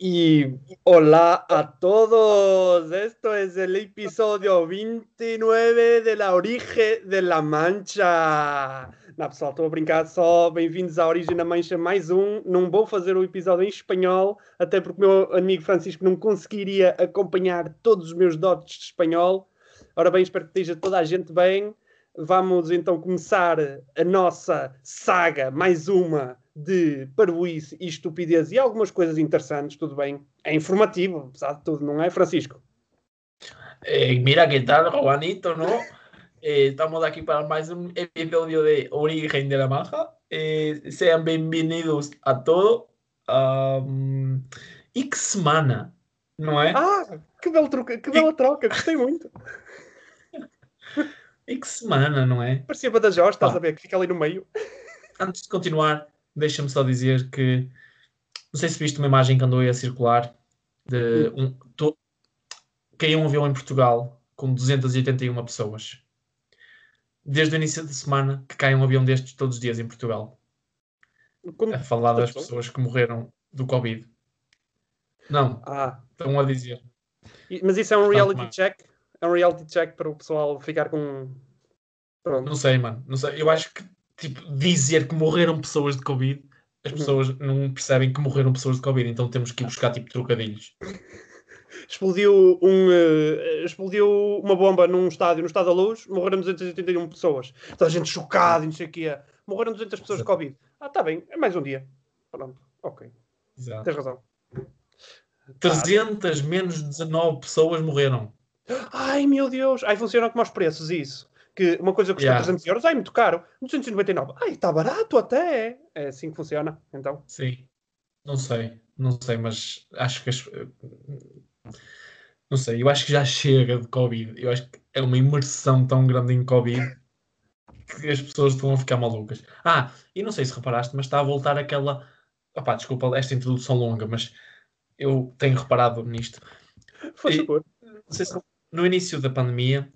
Y hola a todos, esto es el episódio 29 de La Origem de la Mancha. Não, pessoal, estou a brincar só. Bem-vindos à Origem da Mancha, mais um. Não vou fazer o episódio em espanhol, até porque o meu amigo Francisco não conseguiria acompanhar todos os meus dotes de espanhol. Ora bem, espero que esteja toda a gente bem. Vamos então começar a nossa saga, mais uma de parvoíce e estupidez e algumas coisas interessantes, tudo bem. É informativo, apesar de tudo, não é, Francisco? Eh, mira que tal, Juanito, ¿no? Eh, estamos aquí para más un episodio de Origen de la Maja. Eh, sean bienvenidos a todo. Um, X-Mana, não é? Ah, que, belo troca, que bela troca, gostei muito. X-Mana, não é? Parecia Badajoz, estás Ah. a ver, que fica ali no meio. Antes de continuar, deixa-me só dizer que não sei se viste uma imagem que andou aí a circular de um, to, caiu um avião em Portugal com 281 pessoas. Desde o início da semana que cai um avião destes todos os dias em Portugal. Quando- A falar das pessoas? que morreram do Covid. Não, Ah, estão a dizer. mas isso é um reality check? É um reality check para o pessoal ficar com... Pronto. Não sei, mano. Não sei. Eu acho que tipo, dizer que morreram pessoas de Covid, as Uhum. pessoas não percebem que morreram pessoas de Covid, então temos que ir buscar tipo trocadilhos. Explodiu, um, eh, explodiu uma bomba num estádio, no Estádio da Luz, morreram 281 pessoas. Toda a gente chocada e não sei o quê. Morreram 200 pessoas de Covid. Ah, está bem, é mais um dia. Pronto, ok, Exato. tens razão. 300 menos 19 pessoas morreram. Ai meu Deus, ai funciona como aos preços, isso. Que uma coisa custa Yeah. 300 euros, ai muito caro. 299, ai está barato até. É assim que funciona, então. Sim. Não sei. Não sei, mas acho que as... Não sei, eu acho que já chega de Covid. Eu acho que é uma imersão tão grande em Covid que as pessoas estão a ficar malucas. Ah, e não sei se reparaste, mas está a voltar aquela. Opá, desculpa esta introdução longa, mas eu tenho reparado nisto. Faz favor. Se no início da pandemia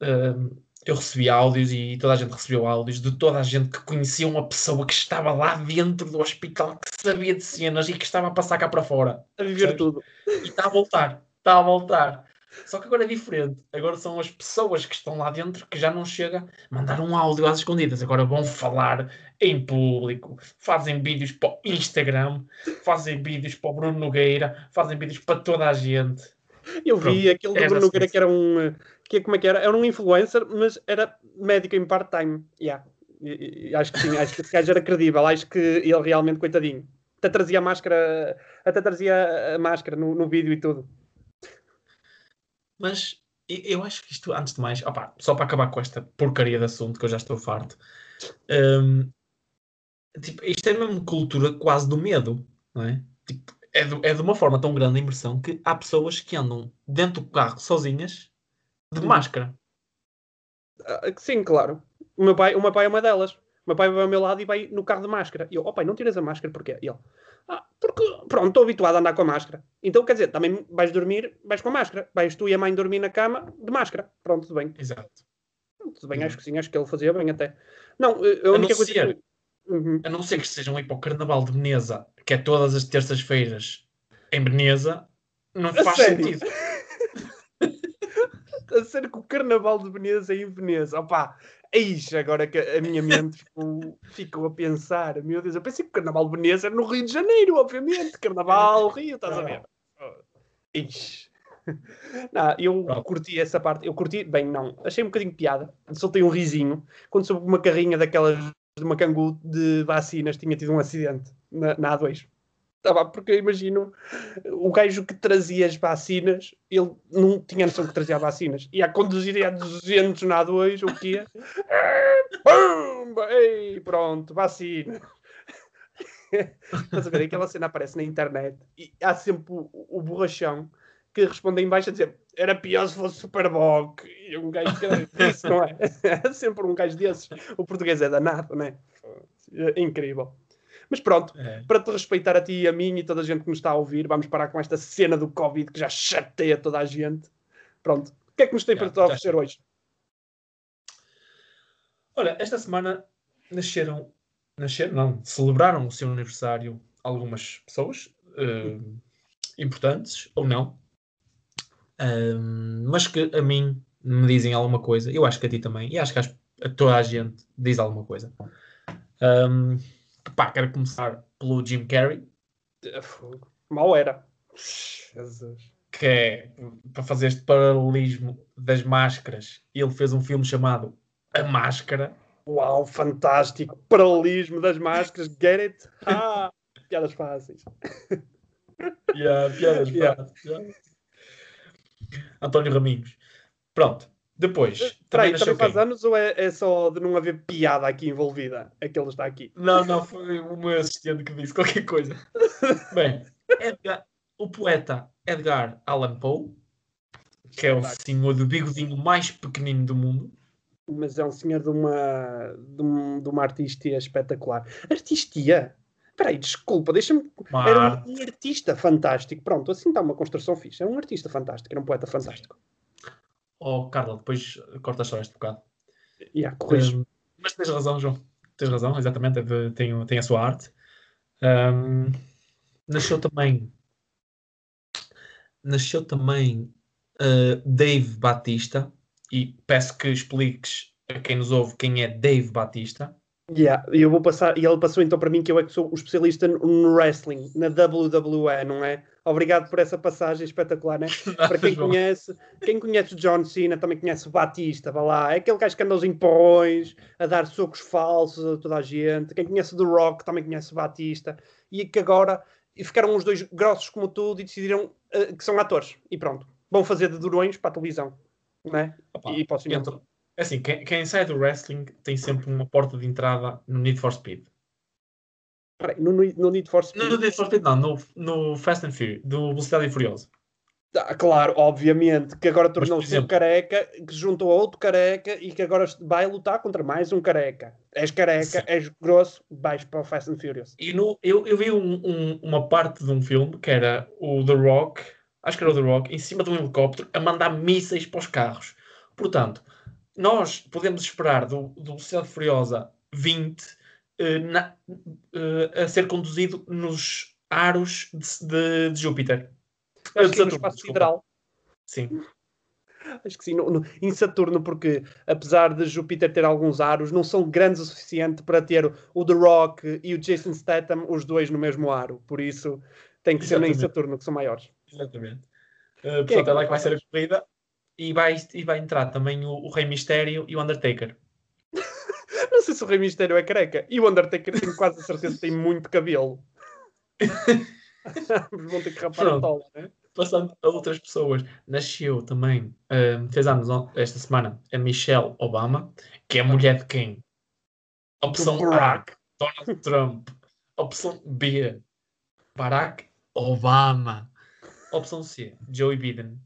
hum, eu recebi áudios e toda a gente recebeu áudios de toda a gente que conhecia uma pessoa que estava lá dentro do hospital, que sabia de cenas e que estava a passar cá para fora. A viver tudo. E está a voltar, está a voltar. Só que agora é diferente. Agora são as pessoas que estão lá dentro que já não chega a mandar um áudio às escondidas. Agora vão falar em público, fazem vídeos para o Instagram, fazem vídeos para o Bruno Nogueira, fazem vídeos para toda a gente. Eu vi Pronto, aquele do era Bruno Nogueira que era um. Que, como é que era? Era um influencer, mas era médico em part-time. Yeah. Acho que sim, acho que esse gajo era credível. Acho que ele realmente, coitadinho. Até trazia a máscara, até trazia a máscara no, no vídeo e tudo. Mas eu acho que isto, antes de mais, opá, só para acabar com esta porcaria de assunto que eu já estou farto, hum, tipo, isto é mesmo cultura quase do medo, não é? Tipo, é, é de uma forma tão grande a imersão que há pessoas que andam dentro do carro sozinhas de Uhum. máscara. Ah, Sim, claro. O meu pai, o meu pai é uma delas. O meu pai vai ao meu lado e vai no carro de máscara. E eu, oh pai, não tiras a máscara, porquê? E ele, ah, porque, pronto, estou habituado a andar com a máscara. Então, quer dizer, também vais dormir, vais com a máscara. Vais tu e a mãe dormir na cama de máscara. Pronto, tudo bem. Exato. Tudo bem, Uhum. acho que sim, acho que ele fazia bem até. Não, eh, a A única não coisa ser- que... Uhum. A não ser que estejam aí para o Carnaval de Veneza, que é todas as terças-feiras em Veneza, não A faz sério? sentido. A que o Carnaval de Veneza é em Veneza. Opá, eis agora que a minha mente ficou, ficou a pensar. Meu Deus, eu pensei que o Carnaval de Veneza era no Rio de Janeiro, obviamente. Carnaval, Rio, estás a ver? Ixi. Não, eu curti essa parte. Eu curti, bem, não. Achei um bocadinho de piada. Soltei um risinho quando soube uma carrinha daquelas de uma cangu de vacinas tinha tido um acidente na, na A2. Tá porque eu imagino o gajo que trazia as vacinas, ele não tinha noção que trazia vacinas. Ia conduzir a 200 na A2, o quê? Pumba! Ei, pronto, vacina. Estás a ver? Aquela cena aparece na internet e há sempre o, o borrachão que responde em baixo a dizer era pior se fosse Superboc. E um gajo que era disso, não é? É sempre um gajo desses. O português é danado, não é? É incrível. Mas pronto, É. para te respeitar a ti e a mim e toda a gente que nos está a ouvir, vamos parar com esta cena do Covid que já chateia toda a gente. Pronto. O que é que nos tem para te oferecer hoje? Olha, esta semana nasceram, nasceram, não, celebraram o seu aniversário algumas pessoas. eh, importantes ou não, um, mas que a mim me dizem alguma coisa. Eu acho que a ti também, e acho que a toda a gente diz alguma coisa. Um, pá, quero começar pelo Jim Carrey. Mal era. Jesus. Que é para fazer este paralelismo das máscaras. Ele fez um filme chamado A Máscara. Uau, fantástico! Paralelismo das máscaras. Get it? Ah, piadas fáceis. Yeah, piadas yeah. fáceis. António Raminhos. Pronto. Depois. Peraí, também faz anos ou é, é, só de não haver piada aqui envolvida? Aquele está aqui. Não, não, foi o meu assistente que disse qualquer coisa. Bem, Edgar, o poeta Edgar Allan Poe, que é o senhor do bigodinho mais pequenino do mundo. Mas é um senhor de uma, de, um, de uma artistia espetacular. Artistia? Peraí, desculpa, deixa-me. Era um, um, artista fantástico. Pronto, assim está uma construção fixa. É um artista fantástico, era um poeta fantástico. Oh, Carla, depois corta só este bocado. Yeah, um, mas tens razão, João. Tens razão, exatamente. É de, tem, tem a sua arte. Um, nasceu também. Nasceu também uh, Dave Batista. E peço que expliques a quem nos ouve quem é Dave Batista. Yeah, eu vou passar, e ele passou então para mim que eu é que sou o especialista no wrestling, na WWE, não é? Obrigado por essa passagem espetacular, né? para quem conhece, quem conhece o John Cena também conhece o Batista, vá lá, é aquele gajo que anda aos empões, a dar socos falsos a toda a gente. Quem conhece The Rock também conhece o Batista, e que agora ficaram os dois grossos como tudo e decidiram uh, que são atores, e pronto, vão fazer de durões para a televisão, não é? Opa, e para o cinema. É assim, quem, quem sai do wrestling tem sempre uma porta de entrada no Need for Speed. No, no Need for Speed? No Need for Speed não, no, no Fast and Furious, do Velocidade e Furiosa. Ah, claro, obviamente, que agora tornou-se um careca, que juntou a outro careca e que agora vai lutar contra mais um careca. És careca, Sim. és grosso, vais para o Fast and Furious. E no, eu, eu vi um, um, uma parte de um filme que era o The Rock, acho que era o The Rock, em cima de um helicóptero a mandar mísseis para os carros. Portanto, nós podemos esperar do, do Velocidade Furiosa 20 uh, eh, na, uh, a ser conduzido nos aros de, de, de Júpiter. Acho de Saturno, no espaço sideral. Sim. Acho que sim, no, no, em Saturno, porque apesar de Júpiter ter alguns aros, não são grandes o suficiente para ter o The Rock e o Jason Statham, os dois no mesmo aro. Por isso tem que Exatamente. ser em Saturno, que são maiores. Exatamente. Uh, portanto, é, é lá que vai ser a corrida e vai, e vai entrar também o, o Rei Mistério e o Undertaker. Não sei se o Rei Mistério é careca. E o Undertaker tenho quase a certeza que tem muito cabelo. Vão ter que rapar Pronto. a tola, né? Passando a outras pessoas, nasceu também, uh, fez anos esta semana, a Michelle Obama, que é mulher de quem? Opção A, Donald Trump. Opção B, Barack Obama. Opção C, Joe Biden.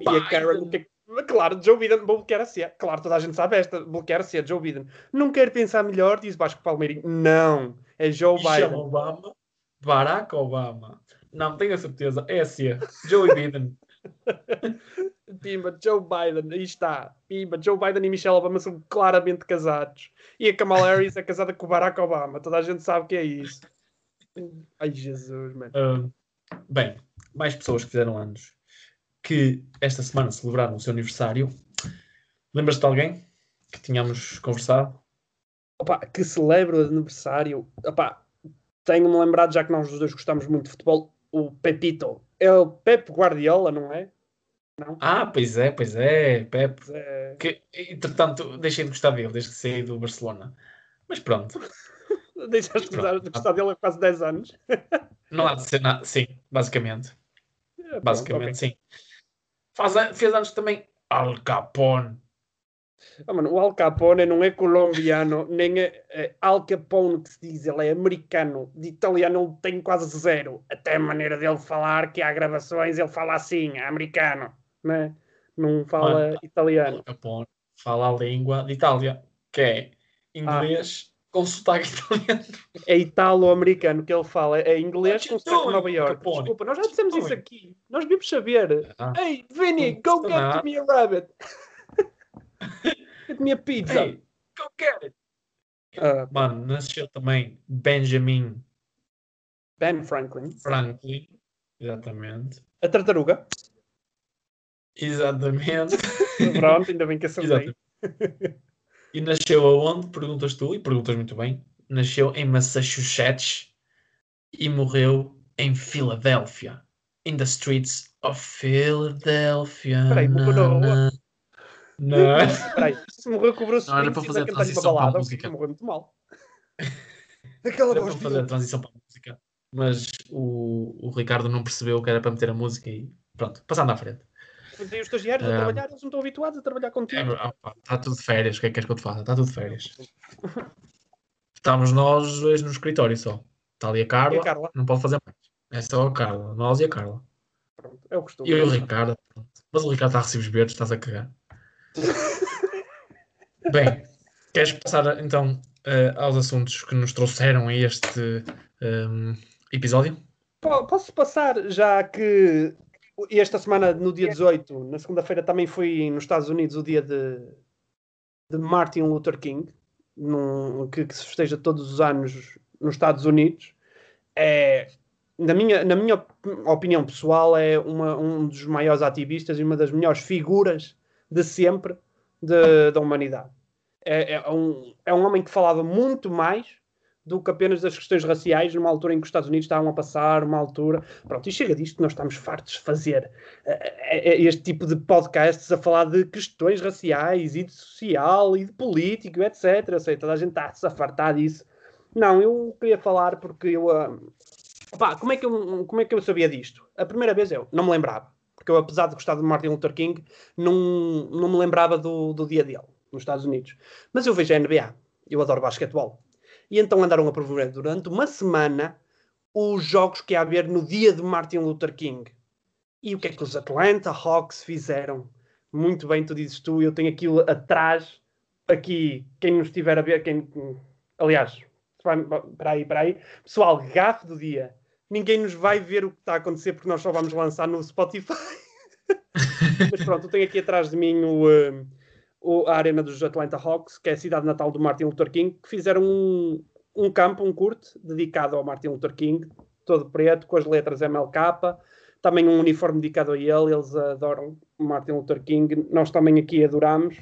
E a Karen, que, claro, Joe Biden bloquear-se. Claro, toda a gente sabe esta, bloquear-se a Joe Biden. Não quer pensar melhor, diz Vasco Palmeirinho. Não, é Joe Biden. Obama, Barack Obama. Não, tenho a certeza, é assim, Joe Biden. Pimba, Joe Biden, aí está. Pimba, Joe Biden e Michelle Obama são claramente casados. E a Kamala Harris é casada com o Barack Obama. Toda a gente sabe que é isso. Ai, Jesus, mano. Uh, bem, mais pessoas que fizeram anos que esta semana celebraram o seu aniversário. Lembras-te de alguém que tínhamos conversado? Opa, que celebra o aniversário. Opa, tenho-me lembrado, já que nós os dois gostamos muito de futebol, o Pepito. É o Pep Guardiola, não é? Não? Ah, pois é, pois é, Pep. É... Que, entretanto, deixei de gostar dele desde que saí do Barcelona. Mas pronto. Deixaste de gostar dele há quase 10 anos. Não há de ser nada, sim, basicamente. É, basicamente, okay. sim. Faz, fez anos também Al Capone. Ah, mano, o Al Capone não é colombiano, nem é, é, Al Capone que se diz, ele é americano. De italiano ele tem quase zero. Até a maneira dele falar, que há gravações, ele fala assim, é americano, né? não fala Mano, italiano. Al Capone fala a língua de Itália, que é inglês, com sotaque italiano. É italo-americano que ele fala, é inglês com sotaque de Nova York. Desculpa, nós já dissemos isso aqui. Nós devíamos saber. Ah. Hey, Vinny, go get me a rabbit. get me a pizza. Hey, go get it. Uh, Mano, nasceu também Benjamin Ben Franklin. Franklin, Exatamente. A tartaruga. Exatamente. Pronto, ainda bem que acertei. E nasceu aonde? Perguntas tu, e perguntas muito bem. Nasceu em Massachusetts e morreu em Filadélfia. In the streets of Philadelphia. Peraí, morreu na rua? Não. Peraí, se morreu com o Bruce Não, era para fazer a transição para a música. morreu muito mal. Aquela Era voz para fazer a transição para a música. Mas o, o Ricardo não percebeu que era para meter a música e pronto, passando à frente. Tem os estagiários a Ah. trabalhar, eles não estão habituados a trabalhar É, contigo. pá, Está tudo de férias, o que é que queres que eu te faça? Está tudo de férias. Estamos nós hoje no escritório só. Está ali a Carla, a Carla? não pode fazer mais. É só a Carla, nós e a Carla. Pronto, é o costume. E eu e o Ricardo. Mas o Ricardo está a recibos verdes, estás a cagar. Bem, queres passar então eh, aos assuntos que nos trouxeram a este ehm, episódio? Po- Posso passar, já que esta semana, no dia 18, na segunda-feira, também foi nos Estados Unidos o dia de, de Martin Luther King, num- que, que se festeja todos os anos nos Estados Unidos. É, na, minha, na minha op- opinião pessoal, é uma- um dos maiores ativistas e uma das melhores figuras de sempre de- da humanidade. É, é um, é um homem que falava muito mais do que apenas das questões raciais, numa altura em que os Estados Unidos estavam a passar, uma altura. Pronto, e chega disto, nós estamos fartos de fazer eh, eh, este tipo de podcasts a falar de questões raciais e de social e de político, etc. Eu sei, toda a gente está-se a fartar disso. Não, eu queria falar porque eu. pá, como é, que eu como é que eu sabia disto? A primeira vez eu não me lembrava. Porque eu, apesar de gostar de Martin Luther King, não, não me lembrava do, do dia dele nos Estados Unidos. Mas eu vejo a NBA. Eu adoro basquetebol. E então andaram a promover durante uma semana os jogos que ia haver no dia de Martin Luther King. E o que é que os Atlanta Hawks fizeram? Muito bem, tu dizes tu, eu tenho aquilo atrás, aqui, quem nos estiver a ver, quem. Aliás, espera aí, espera aí. Pessoal, gafe do dia. Ninguém nos vai ver o que está a acontecer porque nós só vamos lançar no Spotify. Mas pronto, eu tenho aqui atrás de mim o, eh, o- a arena dos Atlanta Hawks, que é a cidade natal do Martin Luther King, que fizeram um, um campo, um curto, dedicado ao Martin Luther King, todo preto, com as letras MLK, também um uniforme dedicado a ele, eles adoram Martin Luther King, nós também aqui adoramos.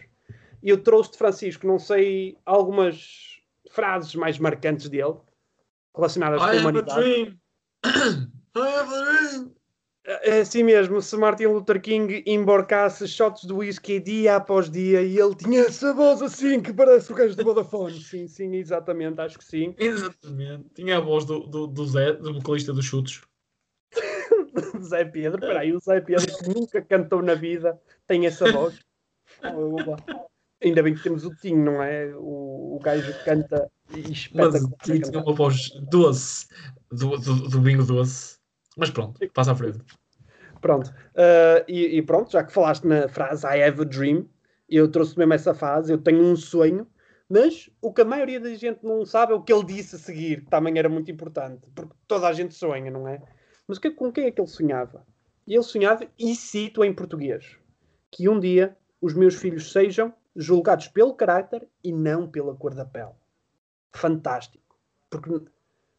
E eu trouxe de Francisco, não sei, algumas frases mais marcantes dele, relacionadas com a I have a humanidade. dream. I have a dream. É assim mesmo, se Martin Luther King emborcasse shots de whisky dia após dia e ele tinha essa voz assim que parece o gajo do Vodafone. Sim, sim, exatamente, acho que sim. Exatamente. Tinha a voz do, do, do Zé, do vocalista dos chutes. Zé Pedro, peraí, o Zé Pedro que nunca cantou na vida tem essa voz. Oba. Ainda bem que temos o Tim, não é? O, o gajo que canta e Mas espetacular. a tinha uma voz doce, do, do, do vinho doce. Mas pronto, passa à frente. Pronto. Uh, e, e pronto, já que falaste na frase I have a dream, eu trouxe mesmo essa frase, eu tenho um sonho, mas o que a maioria da gente não sabe é o que ele disse a seguir, que também era muito importante, porque toda a gente sonha, não é? Mas o que- com quem é que ele sonhava? Ele sonhava, e cito em português, que um dia os meus filhos sejam julgados pelo caráter e não pela cor da pele. Fantástico. Porque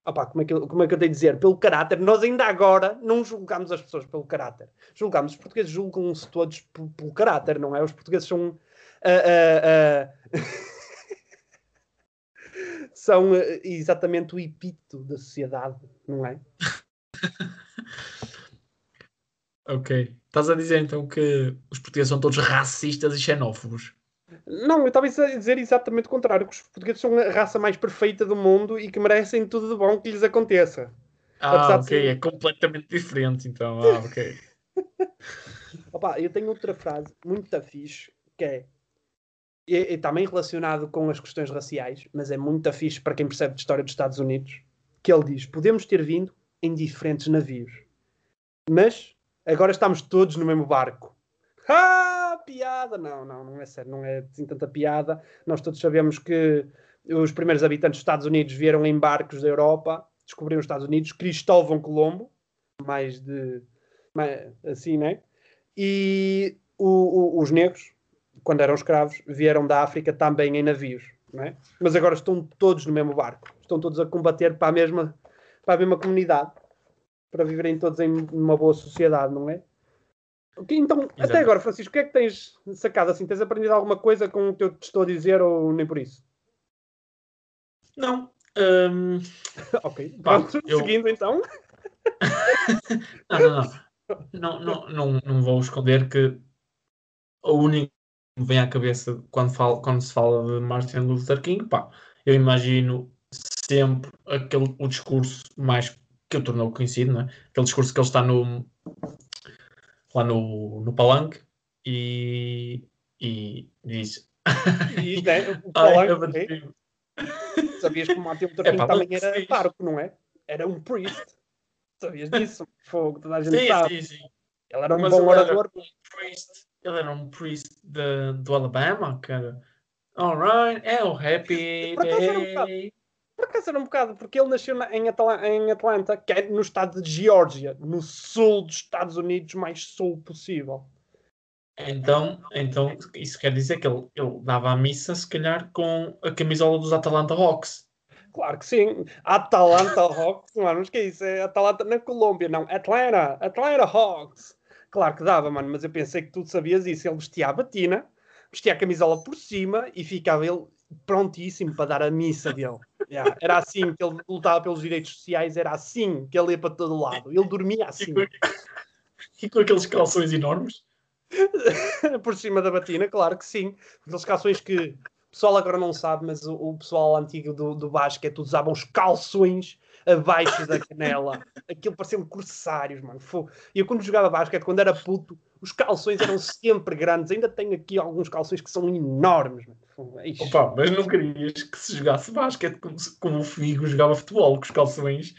Opá, como, é que eu, como é que eu tenho de dizer? Pelo caráter, nós ainda agora não julgamos as pessoas pelo caráter. Julgamos, os portugueses julgam-se todos pelo caráter, não é? Os portugueses são. ah, ah, ah, são ah, exatamente o epíteto da sociedade, não é? Ok. Estás a dizer então que os portugueses são todos racistas e xenófobos. Não, eu estava a dizer exatamente o contrário, que os portugueses são a raça mais perfeita do mundo e que merecem tudo de bom que lhes aconteça. Ah, ok. ser- É completamente diferente então. Ah, ok. Opa, eu tenho outra frase muito fixe que é, é, é também relacionado com as questões raciais, mas é muito fixe para quem percebe de história dos Estados Unidos, que ele diz: podemos ter vindo em diferentes navios, mas agora estamos todos no mesmo barco. Ah, piada! Não, não, não é sério, não é assim tanta piada. Nós todos sabemos que os primeiros habitantes dos Estados Unidos vieram em barcos da Europa, descobriram os Estados Unidos, Cristóvão Colombo, mais de mais, assim, né? E o- o- os negros, quando eram escravos, vieram da África também em navios, não é? Mas agora estão todos no mesmo barco, estão todos a combater para a mesma, para a mesma comunidade. para viverem todos em uma boa sociedade, não é? Então, Exato. até agora, Francisco, o que é que tens sacado assim? Tens aprendido alguma coisa com o que eu te estou a dizer ou nem por isso? Não. Um... ok, pronto, eu... seguindo então. não, não, não. Não, não, não, não vou esconder que o único que me vem à cabeça quando, falo, quando se fala de Martin Luther King, pá, eu imagino sempre aquele, o discurso mais que eu tornou conhecido, não é? aquele discurso que ele está no, lá no, no palanque e, e diz. E é, o palanque, é? Sabias que o Martin Luther King é, também era parco, não é? Era um priest. Sabias disso? Fogo, toda a gente sim, sabe. Sim, sim. Ele era um Mas bom orador. Um priest, ele era um priest de, do Alabama, cara. Alright, é o Happy Day. Por acaso era um bocado, porque ele nasceu na, em, Atla em, Atlanta, que é no estado de Geórgia, no sul dos Estados Unidos, mais sul possível. Então, então isso quer dizer que ele, ele dava a missa, se calhar, com a camisola dos Atlanta Hawks. Claro que sim. Atlanta Hawks, mano, mas que é isso? É Atlanta na Colômbia, não. Atlanta, Atlanta Hawks. Claro que dava, mano, mas eu pensei que tu sabias isso. Ele vestia a batina, vestia a camisola por cima e ficava ele prontíssimo para dar a missa dele. Yeah. Era assim que ele lutava pelos direitos sociais, era assim que ele ia para todo lado. Ele dormia assim. E com, aqueles calções enormes? por cima da batina, claro que sim. Aqueles calções que o pessoal agora não sabe, mas o, o pessoal antigo do, do basquete usavam os calções abaixo da canela. Aquilo pareciam corsários, mano. E eu quando jogava basquete, quando era puto, os calções eram sempre grandes. Ainda tenho aqui alguns calções que são enormes, mano. Opa, mas não querias que se jogasse basquete como, como o Figo jogava futebol, com os calções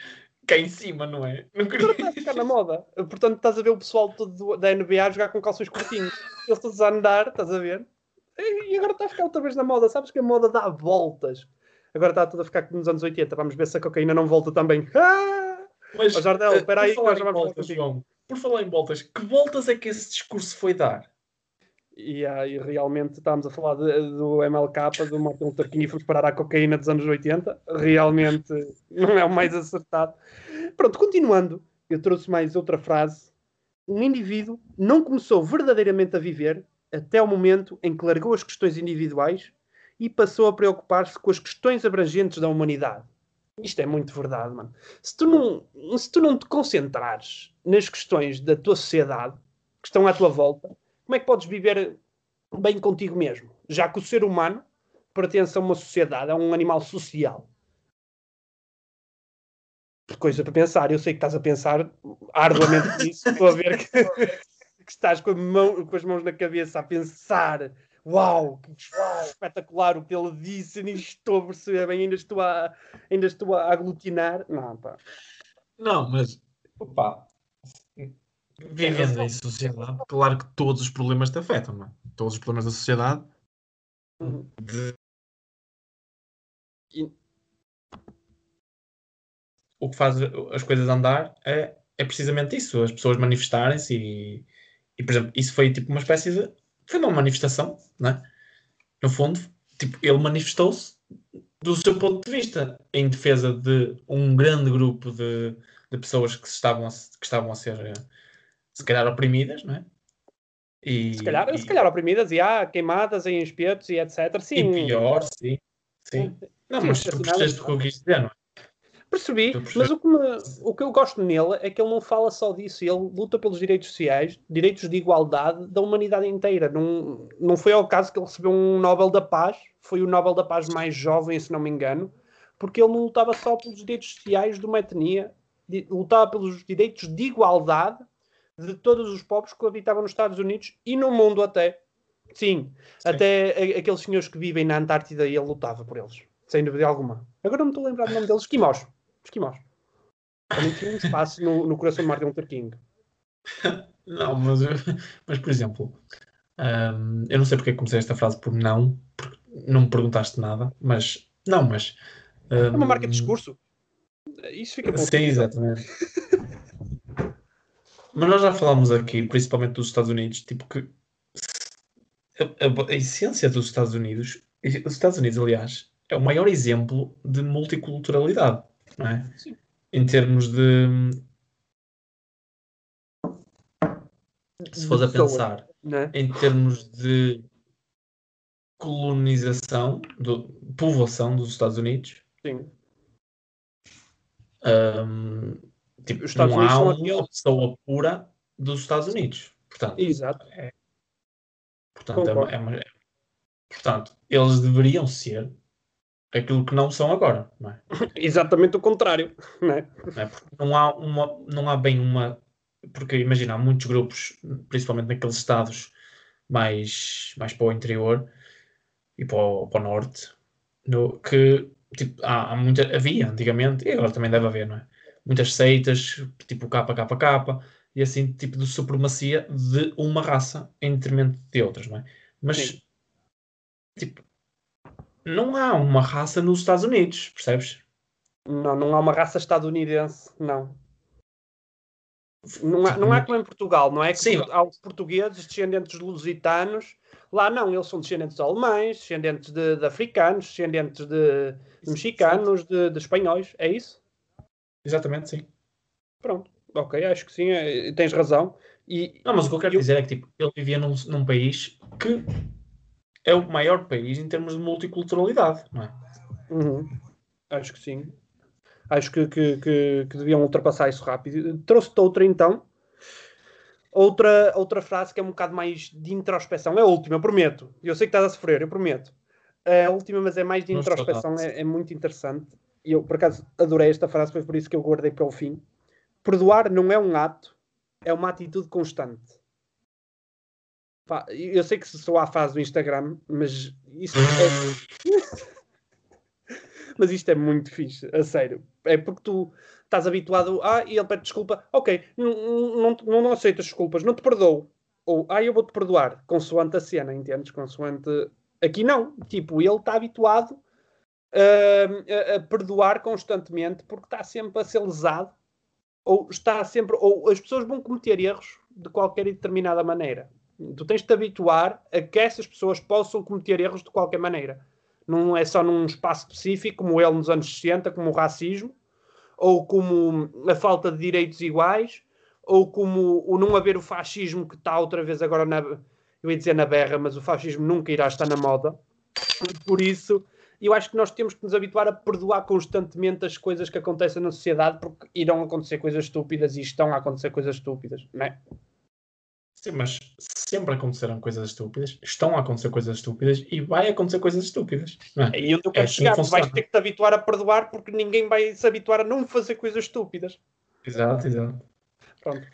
cá em cima, não é? Não querias... Agora está a ficar na moda. Portanto, estás a ver o pessoal todo da NBA jogar com calções curtinhos. Eles todos a andar, estás a ver? E agora está a ficar outra vez na moda. Sabes que a moda dá voltas. Agora está tudo a ficar nos anos 80. Vamos ver se a cocaína não volta também. Ah! Mas, oh, Jardel, eh, espera aí, nós já vamos voltas, João, Por falar em voltas, que voltas é que esse discurso foi dar? E, e realmente estamos a falar de, do MLK, do Martin Luther King e fomos parar à cocaína dos anos 80. Realmente não é o mais acertado. Pronto, continuando, eu trouxe mais outra frase. Um indivíduo não começou verdadeiramente a viver até o momento em que largou as questões individuais e passou a preocupar-se com as questões abrangentes da humanidade. Isto é muito verdade, mano. Se tu não, se tu não te concentrares nas questões da tua sociedade, que estão à tua volta, como é que podes viver bem contigo mesmo? Já que o ser humano pertence a uma sociedade, é um animal social. Coisa para pensar. Eu sei que estás a pensar arduamente nisso. Estou a ver que que estás com, mão, com, as mãos na cabeça a pensar uau, que espetacular o que ele disse, nem estou a perceber bem, ainda estou a, ainda estou a aglutinar. Não, pá. Não, mas pá, vivendo em sociedade, claro que todos os problemas te afetam, não é? Todos os problemas da sociedade. Uhum. De... O que faz as coisas andar é, é precisamente isso, as pessoas manifestarem-se e, e, por exemplo, isso foi tipo uma espécie de. Foi uma manifestação, não é? No fundo, tipo, ele manifestou-se do seu ponto de vista em defesa de um grande grupo de, de pessoas que estavam, a, que estavam a ser, se calhar, oprimidas, não é? E, se, calhar, e, se calhar oprimidas e há queimadas em espetos e etc. Sim. E pior, sim. sim. Não, sim, mas tu percebeste o que eu quis dizer, não é? Percebi, mas o que, me, o que eu gosto nele é que ele não fala só disso, ele luta pelos direitos sociais, direitos de igualdade da humanidade inteira. Não, não foi ao caso que ele recebeu um Nobel da Paz, foi o Nobel da Paz mais jovem, se não me engano, porque ele não lutava só pelos direitos sociais de uma etnia, lutava pelos direitos de igualdade de todos os povos que habitavam nos Estados Unidos e no mundo até. Sim, Sim. até aqueles senhores que vivem na Antártida, ele lutava por eles, sem dúvida alguma. Agora não me estou a lembrar do nome deles, esquimós esquimós. Também tinha um espaço no, no coração de Martin Luther King. Não, mas, mas por exemplo, um, eu não sei porque é comecei esta frase por não, porque não me perguntaste nada, mas não, mas um, é uma marca de discurso. Isso fica bom. Sim, exatamente. mas nós já falámos aqui, principalmente dos Estados Unidos, tipo que a, a, a essência dos Estados Unidos, os Estados Unidos, aliás, é o maior exemplo de multiculturalidade é? Em termos de. Se fores a pensar, é? em termos de colonização, do, povoação dos Estados Unidos. Sim. Um, tipo, Os não há uma pessoa pura dos Estados Unidos. Portanto, Exato. É, portanto, é uma, é uma, portanto, eles deveriam ser aquilo que não são agora, não é? Exatamente o contrário, não é? Porque não há, uma, não há bem uma. Porque imagina, há muitos grupos, principalmente naqueles estados mais, mais para o interior e para o, para o norte, no, que tipo, há, há muita, havia antigamente, e agora também deve haver, não é? Muitas seitas, tipo KKK, e assim, tipo de supremacia de uma raça em detrimento de outras, não é? Mas, Sim. tipo, não há uma raça nos Estados Unidos, percebes? Não, não há uma raça estadunidense, não. Não há, não há como em Portugal, não é? Que Sim. Há os portugueses, descendentes de lusitanos. Lá não, eles são descendentes de alemães, descendentes de, de africanos, descendentes de, mexicanos, de, de espanhóis. É isso? Exatamente, sim. Pronto. Ok, acho que sim, é- tens razão. E Não, mas o que eu quero Eu- dizer é que tipo, ele vivia num, num país que é o maior país em termos de multiculturalidade, não é? Uhum. Acho que sim. Acho que, que, que, que deviam ultrapassar isso rápido. Trouxe-te outra então. Outra, outra frase que é um bocado mais de introspeção. É a última, eu prometo. Eu sei que estás a sofrer, eu prometo. É a última, mas é mais de introspeção, é, é muito interessante. E eu, por acaso, adorei esta frase, foi por isso que eu guardei para o fim. Perdoar não é um ato, é uma atitude constante. Eu sei que sou à fase do Instagram, mas isso é, mas isto é muito fixe, a sério. É porque tu estás habituado, ah, e ele pede desculpa, ok, não, não, não, não aceitas desculpas, não te perdoo. Ou, ah, eu vou-te perdoar, consoante a cena, entendes? Consoante. Aqui não, tipo, ele está habituado hum, a, a perdoar constantemente porque está sempre a ser lesado, ou está sempre, ou as pessoas vão cometer erros de qualquer determinada maneira. Tu tens de te habituar a que essas pessoas possam cometer erros de qualquer maneira não é só num espaço específico, como ele nos anos 60, como o racismo, ou como a falta de direitos iguais, ou como o não haver o fascismo que está outra vez agora na. Eu ia dizer na berra, mas o fascismo nunca irá estar na moda. Por isso, eu acho que nós temos que nos habituar a perdoar constantemente as coisas que acontecem na sociedade, porque irão acontecer coisas estúpidas e estão a acontecer coisas estúpidas, não é? Sim, mas sempre aconteceram coisas estúpidas, estão a acontecer coisas estúpidas e vai acontecer coisas estúpidas. É? É aí onde eu quero assim que chegar. Tu vais funciona. ter que te habituar a perdoar, porque ninguém vai se habituar a não fazer coisas estúpidas. Exato, exato. Pronto.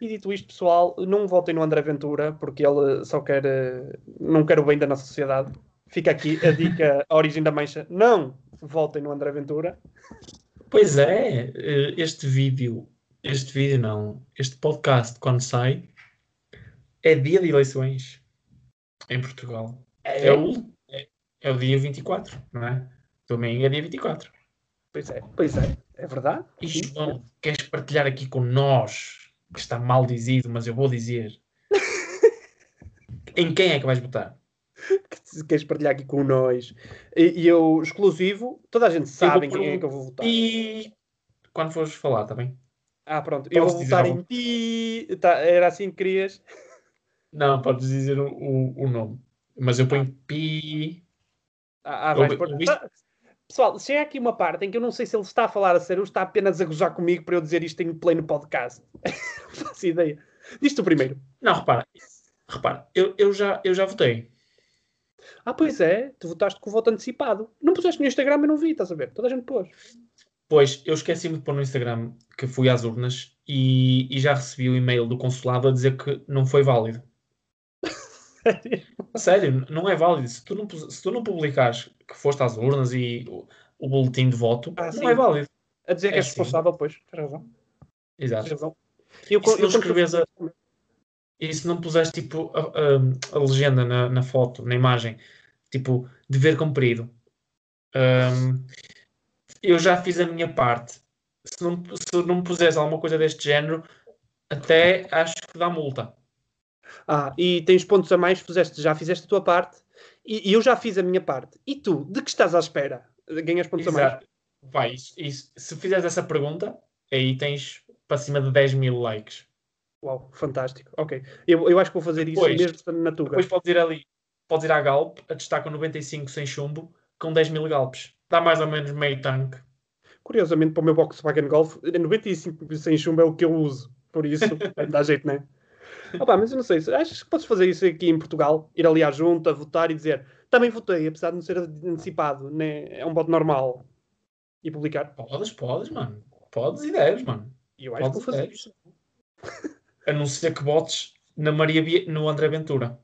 E dito isto, pessoal, não votem no André Ventura, porque ele só quer. eh, não quer o bem da nossa sociedade. Fica aqui a dica, a origem da mancha. Não votem no André Ventura. Pois é, eh, este vídeo, este vídeo não, este podcast quando sai é dia de eleições em Portugal. É, o, é, é o dia 24, não é? Domingo é dia 24. Pois é, pois é, é verdade. E João, queres partilhar aqui com nós, que está mal dizido, mas eu vou dizer, em quem é que vais votar? Que queres partilhar aqui com nós. E, e eu, exclusivo, toda a gente sabe em vou quem é pôr que eu vou votar. E quando fores falar, está bem? Ah, pronto. Eu Posso vou dizer votar em ti. Tá, era assim que querias. Não, podes dizer o, o, o nome. Mas eu ponho pi. Ah, ah, vais pôr- ouviste? Tá- Pessoal, chega aqui uma parte em que eu não sei se ele está a falar a sério ou está apenas a gozar comigo para eu dizer isto em play no podcast. não faço ideia. Diz tu primeiro. Não, repara, repara, eu, eu, já, eu já votei. Ah, pois é, tu votaste com o voto antecipado. Não puseste no Instagram, eu não vi, estás a ver? Toda a gente pôs. Pois, eu esqueci-me de pôr no Instagram que fui às urnas e, e já recebi o e-mail do consulado a dizer que não foi válido. A Sério, não é válido. Se tu não, se tu não publicares que foste às urnas e o, o boletim de voto, Ah, não sim. é válido. A dizer que É és sim. responsável, pois. Tens razão. Tens Exato. razão. Eu, E se não eu- escreves a- E se não puseste tipo a, a- a legenda na, na foto, na imagem, tipo dever cumprido, hum, eu já fiz a minha parte. Se não, se não puseres alguma coisa deste género, até acho que dá multa. Ah, e tens pontos a mais, fizeste, já fizeste a tua parte e, e eu já fiz a minha parte. E tu, de que estás à espera? Ganhas pontos a mais? Exato. Vai, isso- isso- se fizeres essa pergunta, aí tens para cima de 10 mil likes. Uau, fantástico. Ok. Eu, eu acho que vou fazer isso Depois- mesmo na Tuga. Depois podes ir ali, podes ir à Galp, a destaca 95 sem chumbo, com 10 mil Galpes. Dá mais ou menos meio tanque. Curiosamente, para o meu Volkswagen Golf, 95 sem chumbo é o que eu uso. Por isso, dá jeito, não é? Opa, mas eu não sei, achas que podes fazer isso aqui em Portugal? Ir ali à junta, votar e dizer também votei, apesar de não ser antecipado, né? é um voto normal. E publicar. Podes, podes, mano. Podes e deves, mano. E eu acho que vou fazer Podes isso. A não ser que votes na Maria Vie- no André Ventura.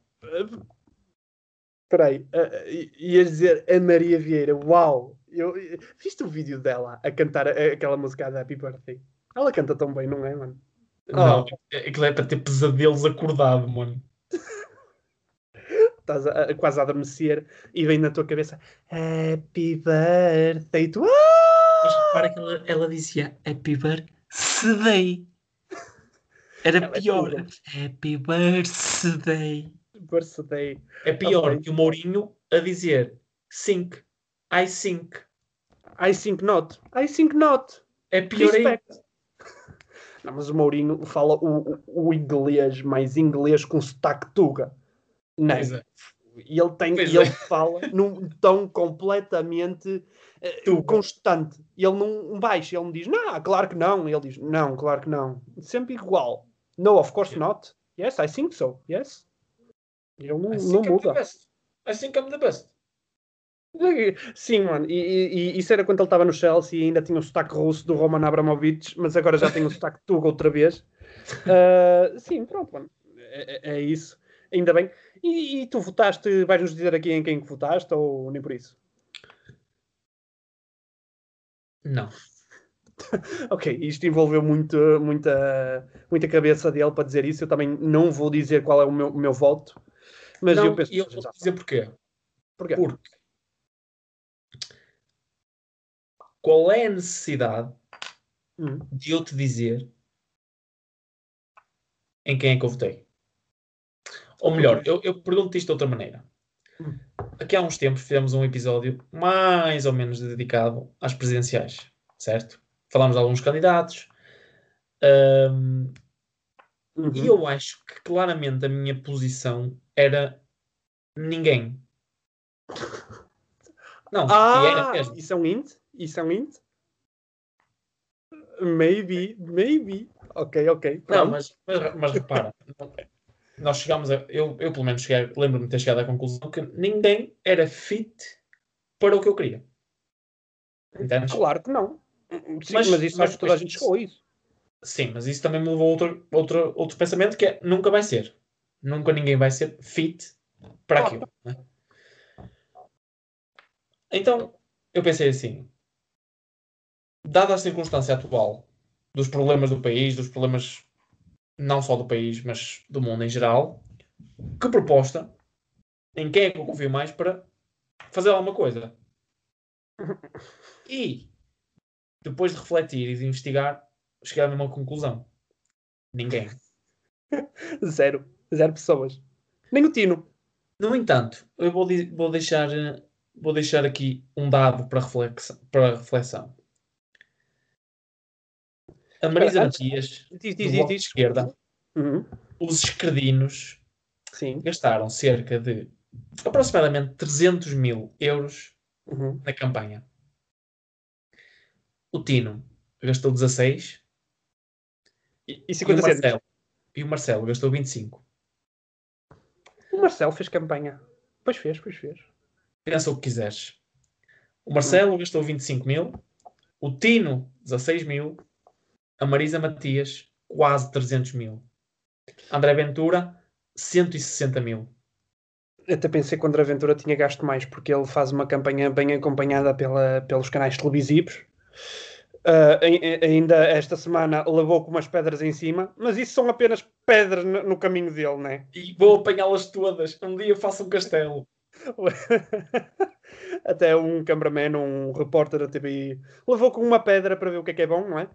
Espera aí, uh, ias dizer a Maria Vieira, uau! Eu, eu- viste o vídeo dela a cantar a- aquela música da Happy Birthday? Ela canta tão bem, não é, mano? Não, Oh. é- aquilo é para ter pesadelos acordado, mano. Estás a- a- quase a adormecer e vem na tua cabeça Happy Birthday to Ah! Mas repara que ela, ela dizia Happy Birthday. Era Ela é pior. tudo. Happy Birthday. Birthday. É pior Ok. que o Mourinho a dizer Sync. I think. I think not. I think not. É pior ainda. Não, mas o Mourinho fala o, o, o inglês, mais inglês com sotaque tuga. Não. É. E ele, tem, Pois e ele é. fala num tom completamente Tuga. constante. Ele não baixa, ele não diz, não, claro que não. Ele diz, não, claro que não. Sempre igual. No, of course Yeah. not. Yes, I think so. Yes. Ele não, não muda. best. I think I'm the best. Sim, mano, e, e- e isso era quando ele estava no Chelsea e ainda tinha o sotaque russo do Roman Abramovich, mas agora já tem o sotaque tuga outra vez. Ah, sim, pronto, mano. É, é- é isso. Ainda bem. E, e tu votaste, vais-nos dizer aqui em quem que votaste ou nem por isso? Não. Ok, isto envolveu muito, muita, muita cabeça dele para dizer isso. Eu também não vou dizer qual é o meu, o meu voto, mas não, eu penso e eu vou dizer porquê. Porquê? Porque qual é a necessidade Hum, de eu te dizer em quem é que eu votei? Ou melhor, eu, eu pergunto isto de outra maneira. Hum. Aqui há uns tempos fizemos um episódio mais ou menos dedicado às presidenciais, certo? Falámos de alguns candidatos. Ahm, uhum. E eu acho que claramente a minha posição era ninguém. Não, era Ah, mesmo. isso é um int? Isso int? Maybe, maybe. Ok, ok. Não, pronto. mas, mas, mas repara, nós chegámos a. Eu, eu pelo menos cheguei, lembro-me de ter chegado à conclusão que ninguém era fit para o que eu queria. Entendes? Claro que não. Sim, mas, Mas- isso mas acho que toda a gente chegou a isso. Sim, mas isso também me levou a outro, outro, outro pensamento que é nunca vai ser. Nunca ninguém vai ser fit para aquilo. né? Então, eu pensei assim, dada a circunstância atual dos problemas do país, dos problemas não só do país, mas do mundo em geral, que proposta, em quem é que eu confio mais para fazer alguma coisa? E, depois de refletir e de investigar, cheguei a uma conclusão. Ninguém. Zero. Zero pessoas. Nem o Tino. No entanto, eu vou, vou deixar, eh, vou deixar aqui um dado para reflexão. Para reflexão. A Marisa Matias, Diz, do diz, diz, Bloco de diz. Esquerda, Uhum. os esquerdinos Sim. gastaram cerca de aproximadamente 300 mil euros Uhum. na campanha. O Tino gastou 16 E, e e o 50. Marcelo, e o Marcelo gastou 25. O Marcelo fez campanha. Pois fez, pois fez. Pensa o que quiseres. O Marcelo gastou 25 mil, o Tino 16 mil, a Marisa Matias quase 300 mil, André Ventura 160 mil. Até pensei que o André Ventura tinha gasto mais, porque ele faz uma campanha bem acompanhada pela, pelos canais televisivos. Ai- ainda esta semana levou com umas pedras em cima, mas isso são apenas pedras no, no caminho dele, né? E vou apanhá-las todas. Um dia faço um castelo. Até um cameraman, um repórter da TVI, levou com uma pedra para ver o que é que é bom, não é?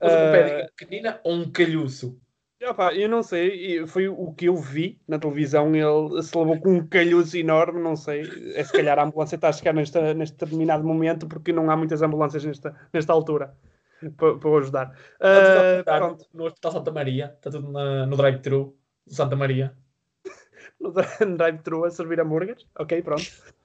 Uma Ah, pequenina ou um calhuço? Opa, eu não sei, foi o que eu vi na televisão. Ele se levou com um calhuço enorme. Não sei, é se calhar a ambulância está a chegar nesta, neste determinado momento porque não há muitas ambulâncias nesta, nesta altura. para, ajudar. Uh, pronto, no Hospital Santa Maria, está tudo na- no drive-thru do Santa Maria. no drive-thru a servir hambúrgueres. Ok, pronto.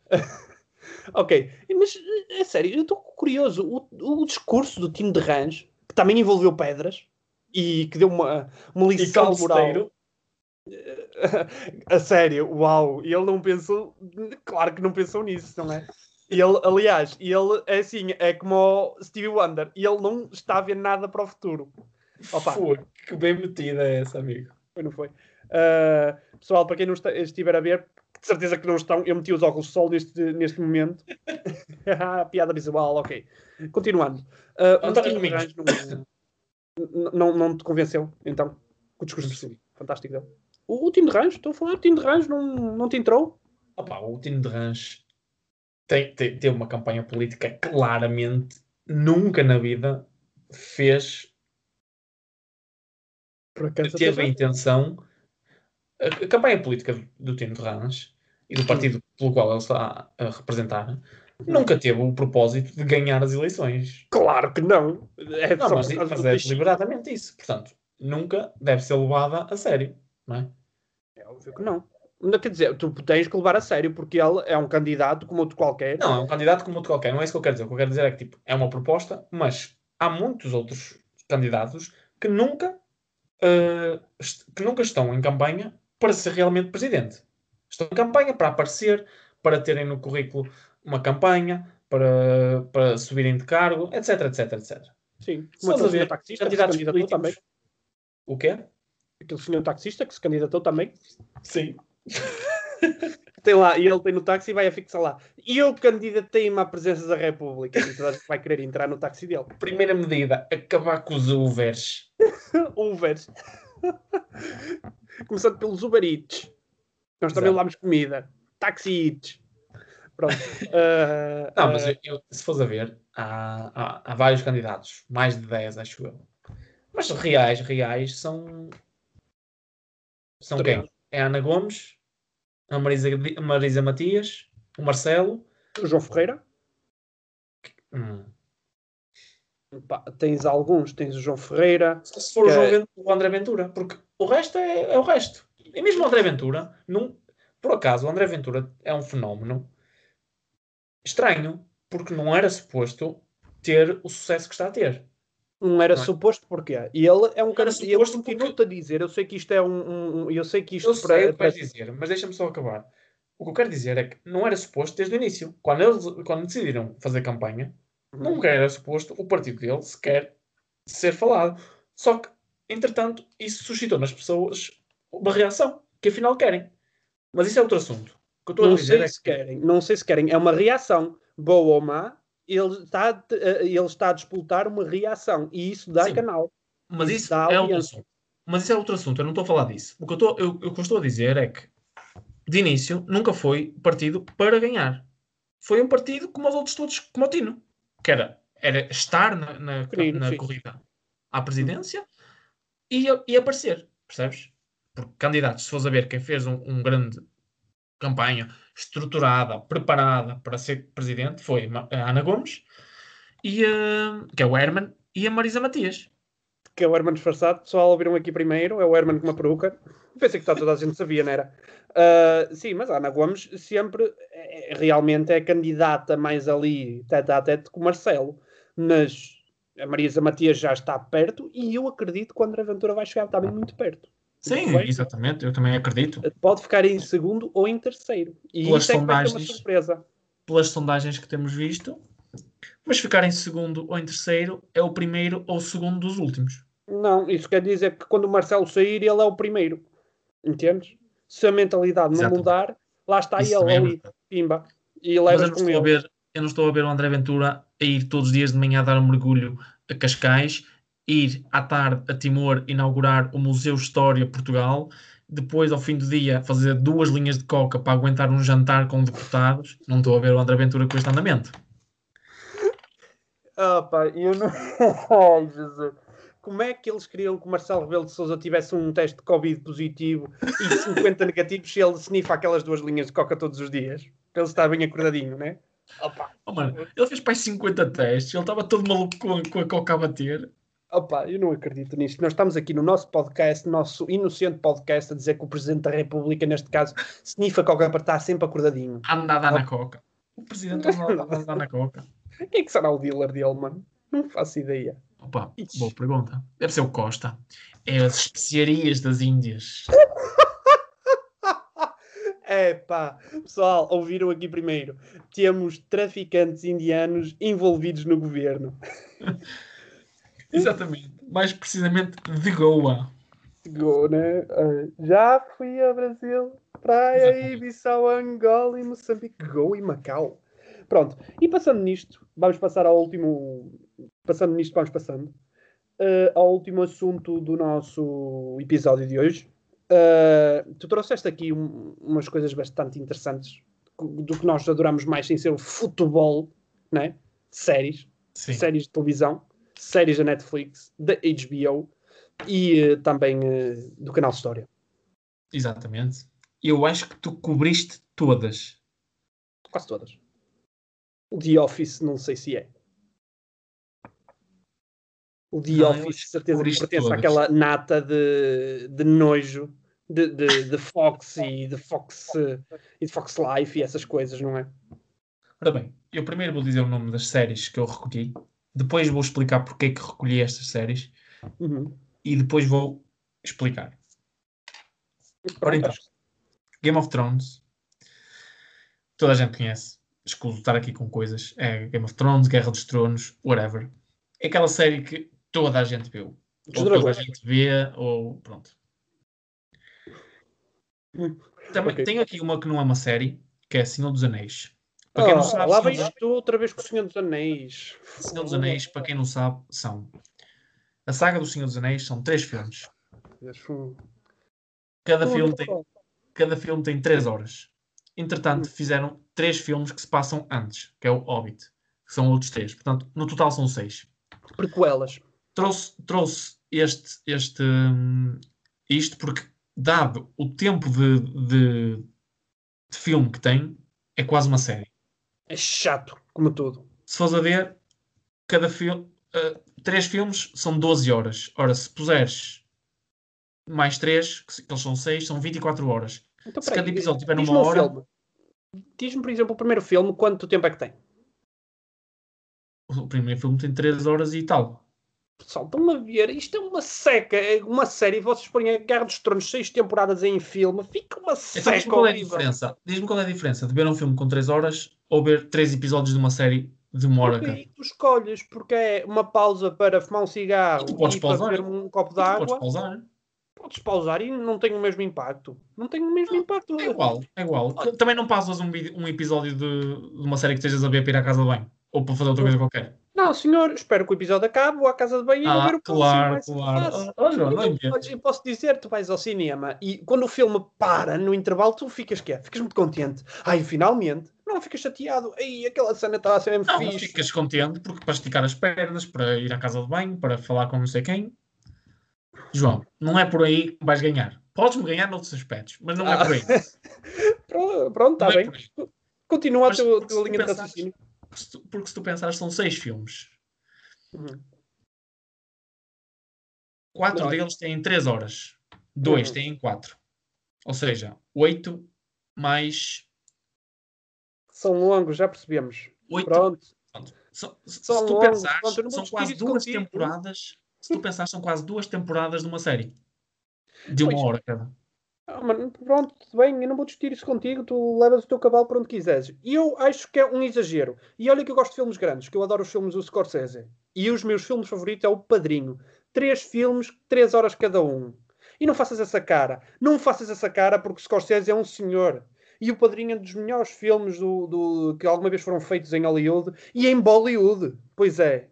ok, mas é sério, eu estou curioso. O, o discurso do time de Rãs, que também envolveu pedras e que deu uma, uma E lição moral. calceteiro, a sério, uau, e ele não pensou, claro que não pensou nisso, não é? E ele, aliás, ele é assim, é como o Stevie Wonder, e ele não está a ver nada para o futuro. Opa. Que bem metida é essa, amigo. Foi, não foi? Uh, pessoal, para quem não está, estiver a ver, de certeza que não estão, eu meti os óculos de sol neste, neste momento. Piada visual, ok. Continuando. Uh, o António Domingos. Não, não, não te convenceu, então, com o discurso fantástico dele. O, o time de Rãs, estou a falar, o time de Rãs não, não te entrou? Opa, o time de Rãs tem, tem, tem uma campanha política claramente nunca na vida fez, Por acaso, teve a intenção. A, a campanha política do, do time de Rãs e do partido pelo qual ele está a representar nunca teve o propósito de ganhar as eleições. Claro que não. É Não, mas, mas é deliberadamente isso. Portanto, nunca deve ser levada a sério. Não é? É óbvio que não. Não Quer dizer, tu tens que levar a sério, porque ele é um candidato como outro qualquer. Não, é um candidato como outro qualquer. Não é isso que eu quero dizer. O que eu quero dizer é que tipo, é uma proposta, mas há muitos outros candidatos que nunca, est- que nunca estão em campanha para ser realmente presidente. Estão em campanha para aparecer, para terem no currículo uma campanha, para, para subirem de cargo, etc, etc, etc. Sim. Se Como fores a aquele senhor ver taxista que se candidatou políticos... também. O quê? Aquele senhor taxista que se candidatou também. Sim. Tem lá, e ele tem no táxi e vai a fixar lá. E eu candidatei-me à presença da República. E toda a gente vai querer entrar no táxi dele. Primeira medida, acabar com os Ubers. Ubers. Começando pelos Uber Eats. Nós também Exato. levamos comida. Taxi Eats. Pronto. Ah, Não, mas ah, eu, eu- se fores a ver, há, há, há vários candidatos, mais de 10, acho eu. Mas reais, reais são. São Três. quem? É a Ana Gomes, a Marisa, a Marisa Matias, o Marcelo. o João Ferreira. Hum. Pá, tens alguns. Tens o João Ferreira. Se for o, Que- João Ven- o André Ventura, porque o resto é, é o resto. E mesmo o André Ventura, não, por acaso, o André Ventura é um fenómeno estranho, porque não era suposto ter o sucesso que está a ter. Não era Não é? suposto porque E ele é um cara. E eu suposto continuo-te a dizer. Eu sei que isto é um. um- eu sei que isto Eu sei o que para- vais dizer, mas deixa-me só acabar. O que eu quero dizer é que não era suposto desde o início. Quando eles quando decidiram fazer campanha, nunca era suposto o partido dele sequer ser falado. Só que, entretanto, isso suscitou nas pessoas uma reação que afinal querem. Mas isso é outro assunto. O que eu estou a Não dizer sei é se que querem, não sei se querem. É uma reação, boa ou má. Ele está, a- ele está a disputar uma reação e isso dá Sim. canal. Mas Isso isso é outro assunto. Mas isso é outro assunto, eu não estou a falar disso. O que eu estou, eu, eu estou a dizer é que, de início, nunca foi partido para ganhar. Foi um partido como os outros todos, como o Tino. Que era, era estar na, na, Pequenino, na corrida à presidência e, a- e aparecer, percebes? Porque candidatos, se fores a ver quem fez um, um grande campanha estruturada, preparada para ser presidente, foi a Ana Gomes, e, a- que é o Herman, e a Marisa Matias. Que é o Herman disfarçado. Pessoal, ouviram aqui primeiro. É o Herman com uma peruca. Pensei que toda a gente sabia, não era? Ah, sim, mas a Ana Gomes sempre é- realmente é candidata mais ali, tete a tete com o Marcelo. Mas a Marisa Matias já está perto e eu acredito que o André Ventura vai chegar também muito perto. Sim, bem. exatamente, eu também acredito. Pode ficar em segundo ou em terceiro. E Pelas isso é que vai ser uma sondagens. surpresa. Pelas sondagens que temos visto, mas ficar em segundo ou em terceiro é o primeiro ou o segundo dos últimos. Não, isso quer dizer que quando o Marcelo sair, ele é o primeiro. Entendes? Se a mentalidade não mudar, lá está Isso ele é ali, pimba. E levas com ele. ver, eu não estou a ver o André Ventura a ir todos os dias de manhã a dar um mergulho a Cascais, ir à tarde a Timor inaugurar o Museu História Portugal, depois ao fim do dia fazer duas linhas de coca para aguentar um jantar com deputados. Não estou a ver o André Ventura com este andamento. Ah, pá, eu não. Ai, Jesus. Como é que eles queriam que o Marcelo Rebelo de Souza tivesse um teste de Covid positivo e 50 negativos se ele sniffa aquelas duas linhas de coca todos os dias? Para ele estar bem acordadinho, né? Opa, Oh, mano, ele fez para 50 testes, ele estava todo maluco com, com a coca a bater. Opa, eu não acredito nisto. Nós estamos aqui no nosso podcast, nosso inocente podcast, a dizer que o Presidente da República, neste caso, snifa coca para estar sempre acordadinho. Anda a dar na coca. O presidente anda a dar na coca. Quem é que será o dealer dele, mano? Não faço ideia. Opa, boa pergunta. Deve ser o Costa. É as especiarias das Índias. É pá, pessoal, ouviram aqui primeiro. Temos traficantes indianos envolvidos no governo. Exatamente. Mais precisamente de Goa. Chegou, né? Ah, já fui ao Brasil, Praia, Exatamente. Bissau, Angola e Moçambique, Goa e Macau. Pronto, e passando nisto, vamos passar ao último. Passando nisto, vamos passando ah, ao último assunto do nosso episódio de hoje. Ah, tu trouxeste aqui um- umas coisas bastante interessantes do que nós adoramos mais sem ser o futebol, né? Séries Sim. séries de televisão, séries da Netflix, da HBO e eh, também eh, do canal História. Exatamente. Eu acho que tu cobriste todas. Quase todas. O The Office, não sei se é. O The Não, eu Office, certeza que pertence todas. àquela nata de, de nojo de, de, de Fox e de Fox eh, e de Fox Life e essas coisas, não é? Ora bem, eu primeiro vou dizer o nome das séries que eu recolhi. Depois vou explicar porque é que recolhi estas séries. Uhum. E depois vou explicar. Ora então, Game of Thrones. Toda a gente conhece. Escuso estar aqui com coisas. É Game of Thrones, Guerra dos Tronos, whatever. É aquela série que toda a gente viu. Dos Ou toda a dragões. gente vê, ou pronto. Hum. Também Ok. tenho aqui uma que não é uma série, que é Senhor dos Anéis. Para quem Ah, não sabe, lá vens tu outra vez com o Senhor dos Anéis. Senhor dos Anéis, para quem não sabe, são. A saga do Senhor dos Anéis são três filmes. Cada filme tem, cada filme tem três horas. Entretanto, fizeram três filmes que se passam antes, que é o Hobbit, que são outros três. Portanto, no total são seis. Prequelas. Trouxe, trouxe este, este, hum, isto porque, dado o tempo de, de, de filme que tem, é quase uma série. É chato, como tudo. Se fores a ver, cada filme, três filmes são 12 horas. Ora, se puseres mais três, que eles são seis, são 24 horas. Então, Se cada episódio tiver numa um hora- filme. Diz-me, por exemplo, o primeiro filme, quanto tempo é que tem? O primeiro filme tem 3 horas e tal. Pessoal, estão a ver, isto é uma seca, é uma série, vocês põem a Guerra dos Tronos seis temporadas em filme, fica uma Então seca diz-me qual é a diferença. Diz-me qual é a diferença de ver um filme com 3 horas ou ver 3 episódios de uma série de uma hora tu escolhes, porque é uma pausa para fumar um cigarro E e para beber um copo de tu podes água, pausar. podes pausar e não tem o mesmo impacto. Não tem o mesmo impacto. É igual, é igual. Também não pausas um, um episódio de, de uma série que estejas a ver para ir à casa de banho. Ou para fazer outra coisa qualquer. Não, senhor, espero que o episódio acabe, vou à casa de banho e vou Ah, ver o próximo. claro, claro. fácil. Ah, João, não é posso dizer, tu vais ao cinema e quando o filme para no intervalo, tu ficas quê? Ficas muito contente. Ai, finalmente. Não ficas chateado. Ai, aquela cena estava a ser mesmo Não, fixe. ficas contente porque para esticar as pernas, para ir à casa de banho, para falar com não sei quem. João, não é por aí que vais ganhar. Podes-me ganhar noutros aspectos, mas não é por aí. Pronto, está é bem. Continua a Mas tua, porque tua se linha de raciocínio. Porque se tu- pensares, são seis filmes. Uhum. Quatro Não. deles têm três horas. Dois Uhum. têm quatro. Ou seja, oito mais. São longos, já percebemos. Oito. Pronto. Se, se- São se tu longos, pensares, pronto, são quase duas contigo. temporadas. Se tu pensares, são quase duas temporadas de uma série. De uma Pois. hora cada. Ah, mano, pronto, bem, eu não vou discutir isso contigo, tu levas o teu cavalo para onde quiseres. E eu acho que é um exagero. E olha que eu gosto de filmes grandes, que eu adoro os filmes do Scorsese. E os meus filmes favoritos é o Padrinho. Três filmes, três horas cada um. E não faças essa cara. Não faças essa cara porque Scorsese é um senhor. E o Padrinho é um dos melhores filmes do, do- que alguma vez foram feitos em Hollywood e em Bollywood. Pois é.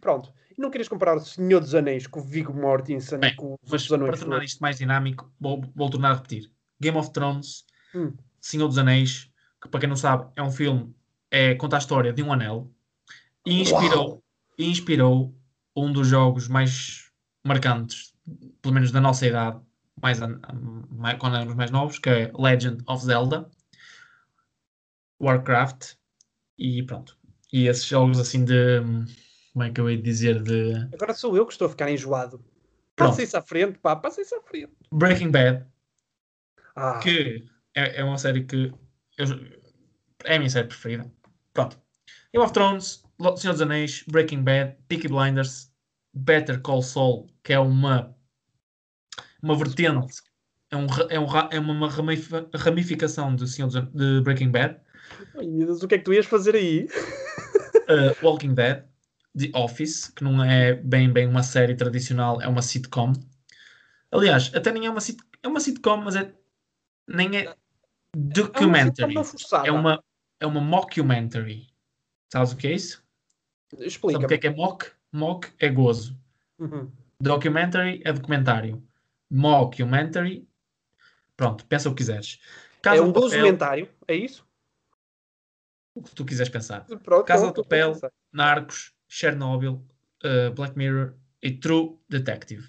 Pronto. Não querias comparar o Senhor dos Anéis com o Viggo Mortensen Bem, com os Mas anões para tornar isto mais dinâmico, vou, vou tornar a repetir. Game of Thrones, Hum. Senhor dos Anéis, que para quem não sabe é um filme, é, conta a história de um anel e inspirou, Uau! inspirou um dos jogos mais marcantes, pelo menos da nossa idade, mais, mais quando éramos mais novos, que é Legend of Zelda, Warcraft, E pronto. E esses jogos assim de. Como é que eu ia dizer? De. Agora sou eu que estou a ficar enjoado. Passa isso à frente, pá, passa isso à frente. Breaking Bad, Ah, que é, é uma série que. eu- é a minha série preferida. Pronto. Game of Thrones, Senhor dos Anéis, Breaking Bad, Peaky Blinders, Better Call Saul, que é uma. Uma vertente. É, um, é, um, é uma ramifi- ramificação de, Senhor dos de Breaking Bad. ai, Deus, o que é que tu ias fazer aí? Uh, Walking Dead, The Office, que não é bem, bem uma série tradicional, é uma sitcom. Aliás, até nem é uma, sit é uma sitcom, mas é, nem é documentary. É uma forçada. É uma, é uma mockumentary. Sabes o que é isso? Sabe Explica. o que é que é mock? Mock é gozo. Uhum. Documentary é documentário. Mockumentary, pronto, pensa o que quiseres. É Casa um de Papel, documentário, é isso? o que tu quiseres pensar. Pronto, Casa então, de Papel, Narcos, Chernobyl, uh, Black Mirror e True Detective.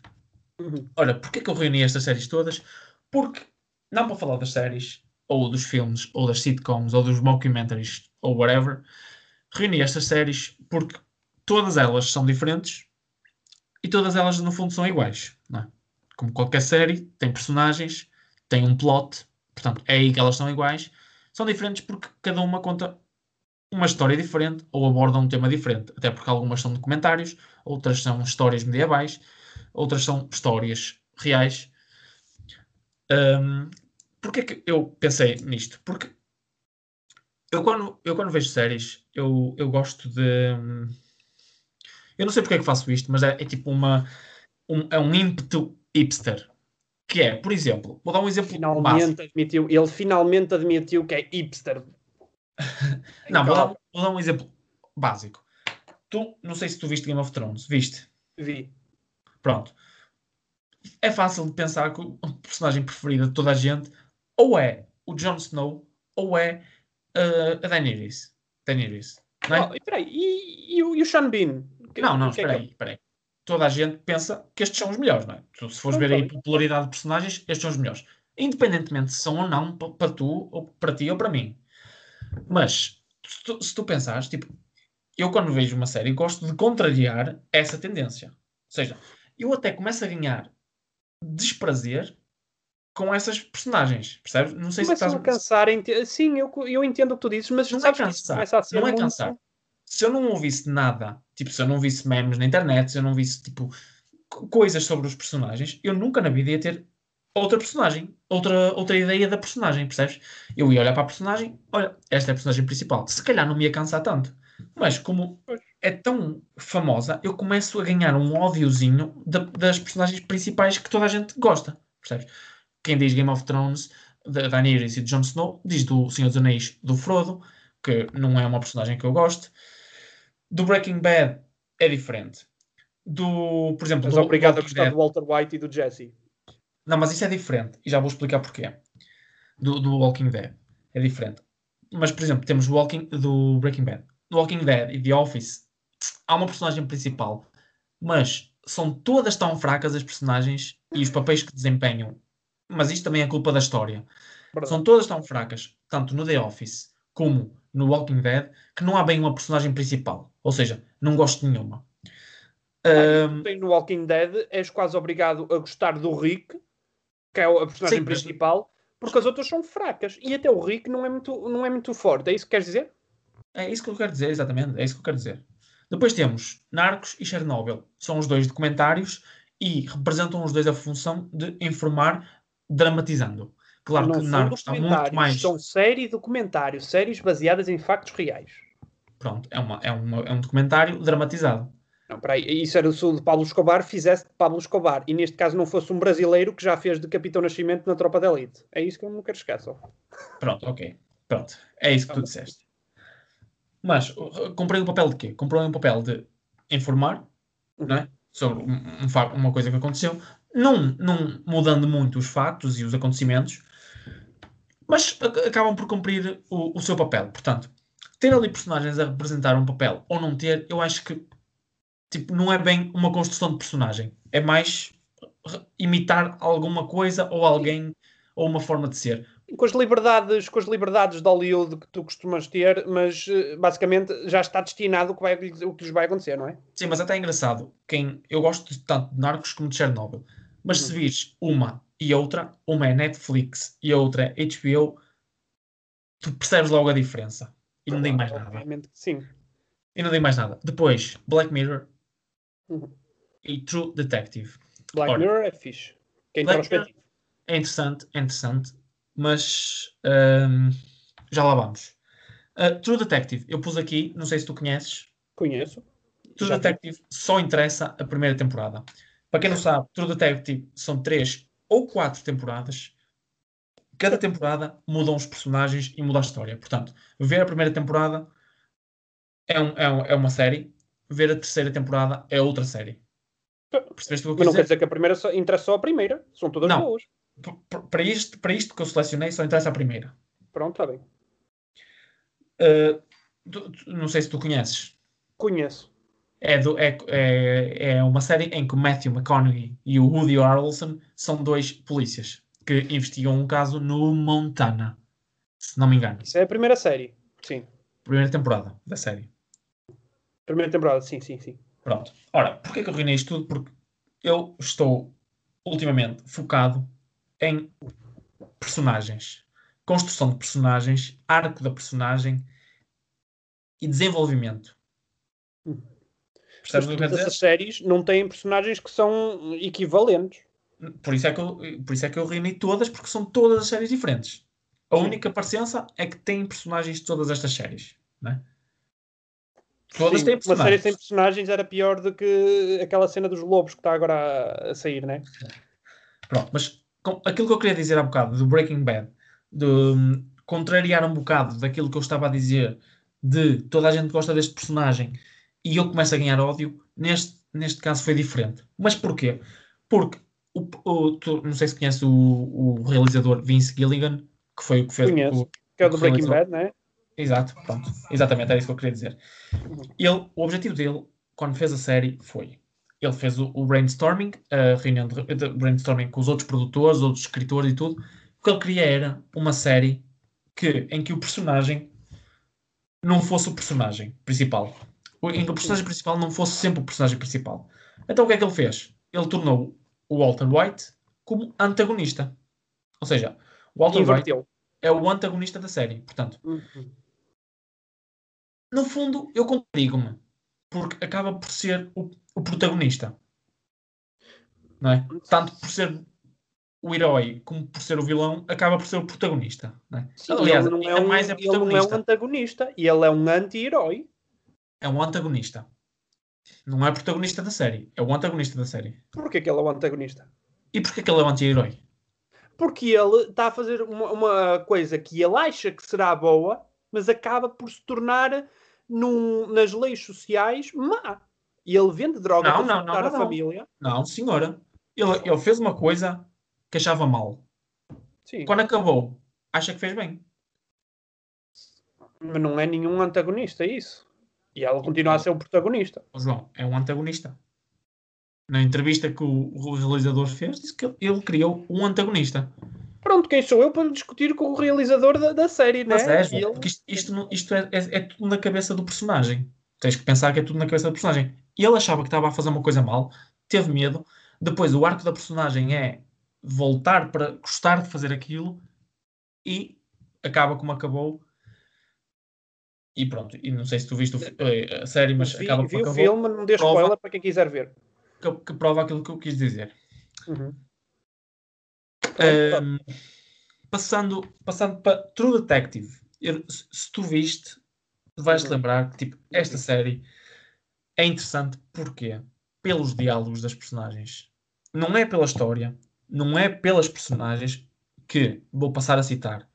Uhum. Olha, porquê que eu reuni estas séries todas? Porque, não para falar das séries, ou dos filmes, ou das sitcoms, ou dos mockumentaries, ou whatever, reuni estas séries porque todas elas são diferentes e todas elas, no fundo, são iguais. É? Como qualquer série, tem personagens, tem um plot, portanto, é aí que elas são iguais. São diferentes porque cada uma conta uma história diferente ou aborda um tema diferente. Até porque algumas são documentários, outras são histórias medievais, outras são histórias reais. Um, Porquê que eu pensei nisto? Porque eu quando, eu quando vejo séries, eu, eu gosto de. Eu não sei porque é que faço isto, mas é, é tipo uma. Um, é um ímpeto hipster. Que é, por exemplo, vou dar um exemplo básico. Finalmente admitiu, ele finalmente admitiu que é hipster. Não, vou dar, um- vou dar um exemplo básico. Tu, não sei se tu viste Game of Thrones, viste? Vi. Pronto. É fácil de pensar que o personagem preferido de toda a gente ou é o Jon Snow ou é uh, a Daenerys. Daenerys. Não, é? Oh, e peraí, e, e o, e o Sean Bean? Que- não, não, que é espera aí, espera aí. Toda a gente pensa que estes são os melhores, não é? Tu, se fores Não, ver aí tá. popularidade de personagens, estes são os melhores. Independentemente se são ou não pa- para tu, ou para ti ou para mim. Mas, se tu, se tu pensares, tipo, eu quando vejo uma série gosto de contrariar essa tendência. Ou seja, eu até começo a ganhar desprazer com essas personagens, percebes? Não sei se estás a cansar. ente- Sim, eu, eu entendo o que tu dizes, mas Não é sabes que isso cansar, começa a ser não é muito- cansar. Se eu não ouvisse nada, tipo, se eu não visse memes na internet, se eu não visse, tipo, co- coisas sobre os personagens, eu nunca na vida ia ter outra personagem, outra, outra ideia da personagem, percebes? Eu ia olhar para a personagem, olha, esta é a personagem principal. Se calhar não me ia cansar tanto. Mas como é tão famosa, eu começo a ganhar um ódiozinho da- das personagens principais que toda a gente gosta, percebes? Quem diz Game of Thrones, da Daenerys e de Jon Snow, diz do Senhor dos Anéis do Frodo, que não é uma personagem que eu gosto. Do Breaking Bad é diferente. Do, por exemplo, Mas do obrigado a Walking gostar Dead. do Walter White e do Jesse. Não, mas isso é diferente. E já vou explicar porquê. Do, do Walking Dead. É diferente. Mas, por exemplo, temos o Walking, do Breaking Bad. Do Walking Dead e The Office, há uma personagem principal. Mas são todas tão fracas as personagens e os papéis que desempenham. Mas isto também é culpa da história. Verdade. São todas tão fracas, tanto no The Office como no Walking Dead, que não há bem uma personagem principal. Ou seja, não gosto de nenhuma. Ahm, Tem no Walking Dead, és quase obrigado a gostar do Rick, que é a personagem Sim, principal, porque as outras são fracas. E até o Rick não é muito, não é muito forte. É isso que queres dizer? É isso que eu quero dizer, exatamente. É isso que eu quero dizer. Depois temos Narcos e Chernobyl. São os dois documentários e representam os dois a função de informar, dramatizando. Claro não que Narcos está muito mais. São série e documentário. Séries baseadas em factos reais. Pronto, é, uma, é, uma, é um documentário dramatizado. Peraí, isso era o de Pablo Escobar fizesse de Pablo Escobar e neste caso não fosse um brasileiro que já fez de Capitão Nascimento na Tropa da Elite. É isso que eu não quero esquecer. só. Pronto, ok. Pronto. É isso que tu disseste. Mas comprei um papel de quê? Comprei um papel de informar, não é? Sobre um, um uma coisa que aconteceu, não, não mudando muito os factos e os acontecimentos, mas ac- acabam por cumprir o, o seu papel. Portanto, ter ali personagens a representar um papel ou não ter, eu acho que tipo, não é bem uma construção de personagem. É mais imitar alguma coisa ou alguém ou uma forma de ser. com as liberdades, com as liberdades de Hollywood que tu costumas ter, mas eh, basicamente já está destinado o que, vai, o que lhes vai acontecer, não é? Sim, mas até é engraçado. Quem, eu gosto tanto de Narcos como de Chernobyl. Mas Uhum. se vires uma e outra, uma é Netflix e a outra é HBO, tu percebes logo a diferença. E não digo mais nada. Sim. E não digo mais nada. Depois, Black Mirror Uhum. e True Detective. Black Ora, Mirror é fixe. Que é Black. É interessante, é interessante, mas hum, já lá vamos. Uh, True Detective, eu pus aqui, não sei se tu conheces, Conheço. True Já vi. Detective só interessa a primeira temporada. Para quem não sabe, True Detective são três ou quatro temporadas. Cada temporada mudam os personagens e muda a história. Portanto, ver a primeira temporada é, um- é um- é uma série, ver a terceira temporada é outra série. Percebeste o que eu Mas não quis quer dizer? dizer que a primeira só, interessa só a primeira. São todas Não. boas. Para isto, para isto que eu selecionei, só interessa a primeira. Pronto, está bem. Uh, tu- tu- não sei se tu conheces. Conheço. É, do- é, é, é uma série em que o Matthew McConaughey e o Woody Harrelson são dois polícias que investigam um caso no Montana, se não me engano. Isso é a primeira série. Sim. Primeira temporada da série. Primeira temporada, sim, sim, sim. Pronto. Ora, porquê que eu reuni isto tudo? Porque eu estou ultimamente focado em personagens, construção de personagens, arco da personagem e desenvolvimento. Hum. Percebes o que eu quero dizer? séries não têm personagens que são equivalentes. Por isso, é que eu, por isso é que eu reuni todas, porque são todas as séries diferentes. A Sim. única parecença é que têm personagens de todas estas séries. Né? Todas têm uma série personagens. sem personagens era pior do que aquela cena dos lobos que está agora a, sair, né? Pronto, mas com- aquilo que eu queria dizer há bocado do Breaking Bad, de hum, contrariar um bocado daquilo que eu estava a dizer, de toda a gente gosta deste personagem e eu começo a ganhar ódio, neste, neste caso foi diferente. Mas porquê? Porque o, o- tu- não sei se conheces o, o realizador Vince Gilligan, que foi o que fez Conheço. o, Que é o do Breaking Realizou. Bad, né? Exato, pronto. Exatamente, era isso que eu queria dizer. Ele, o objetivo dele, quando fez a série, foi. Ele fez o, o brainstorming, a reunião de, de brainstorming com os outros produtores, outros escritores e tudo. O que ele queria era uma série que, em que o personagem não fosse o personagem principal. Em que o personagem principal não fosse sempre o personagem principal. Então o que é que ele fez? Ele tornou o Walter White como antagonista. Ou seja, o Walter White é o antagonista da série. Portanto, Uhum. No fundo, eu contradigo-me, porque acaba por ser o, o protagonista. Não é? Tanto por ser o herói como por ser o vilão, acaba por ser o protagonista. Não é? Sim, Aliás, ele não, é um, mais é ele não é um antagonista, e ele é um anti-herói. É um antagonista. Não é protagonista da série, é o antagonista da série. Porquê que ele é o antagonista? E porquê que ele é o anti-herói? Porque ele está a fazer uma, uma coisa que ele acha que será boa, mas acaba por se tornar num- nas leis sociais má. E ele vende droga Não, para não, não, a não. família. Não, senhora. Ele, ele fez uma coisa que achava mal. Sim, Quando acabou, acha que fez bem. mas não é nenhum antagonista isso. E ela continua a ser o protagonista. Ó, João, é um antagonista. Na entrevista que o, o realizador fez, disse que ele criou um antagonista. Pronto, quem sou eu para discutir com o realizador da, da série, né? Mas é, porque isto, isto, não- isto é, é- é tudo na cabeça do personagem. Tens que pensar que é tudo na cabeça do personagem. E ele achava que estava a fazer uma coisa mal, teve medo. Depois, o arco da personagem é voltar para gostar de fazer aquilo e acaba como acabou. E pronto. E não sei se tu viste o eh, a série, mas vi, acaba vi como o acabou. filme, não dê Prova. spoiler para quem quiser ver. Que, que prova aquilo que eu quis dizer. Uhum. Ahm, passando, passando para True Detective. Eu- se, se tu viste, vais-te Uhum. lembrar que tipo, esta série é interessante porque pelos diálogos das personagens. Não é pela história, não é pelas personagens que vou passar a citar.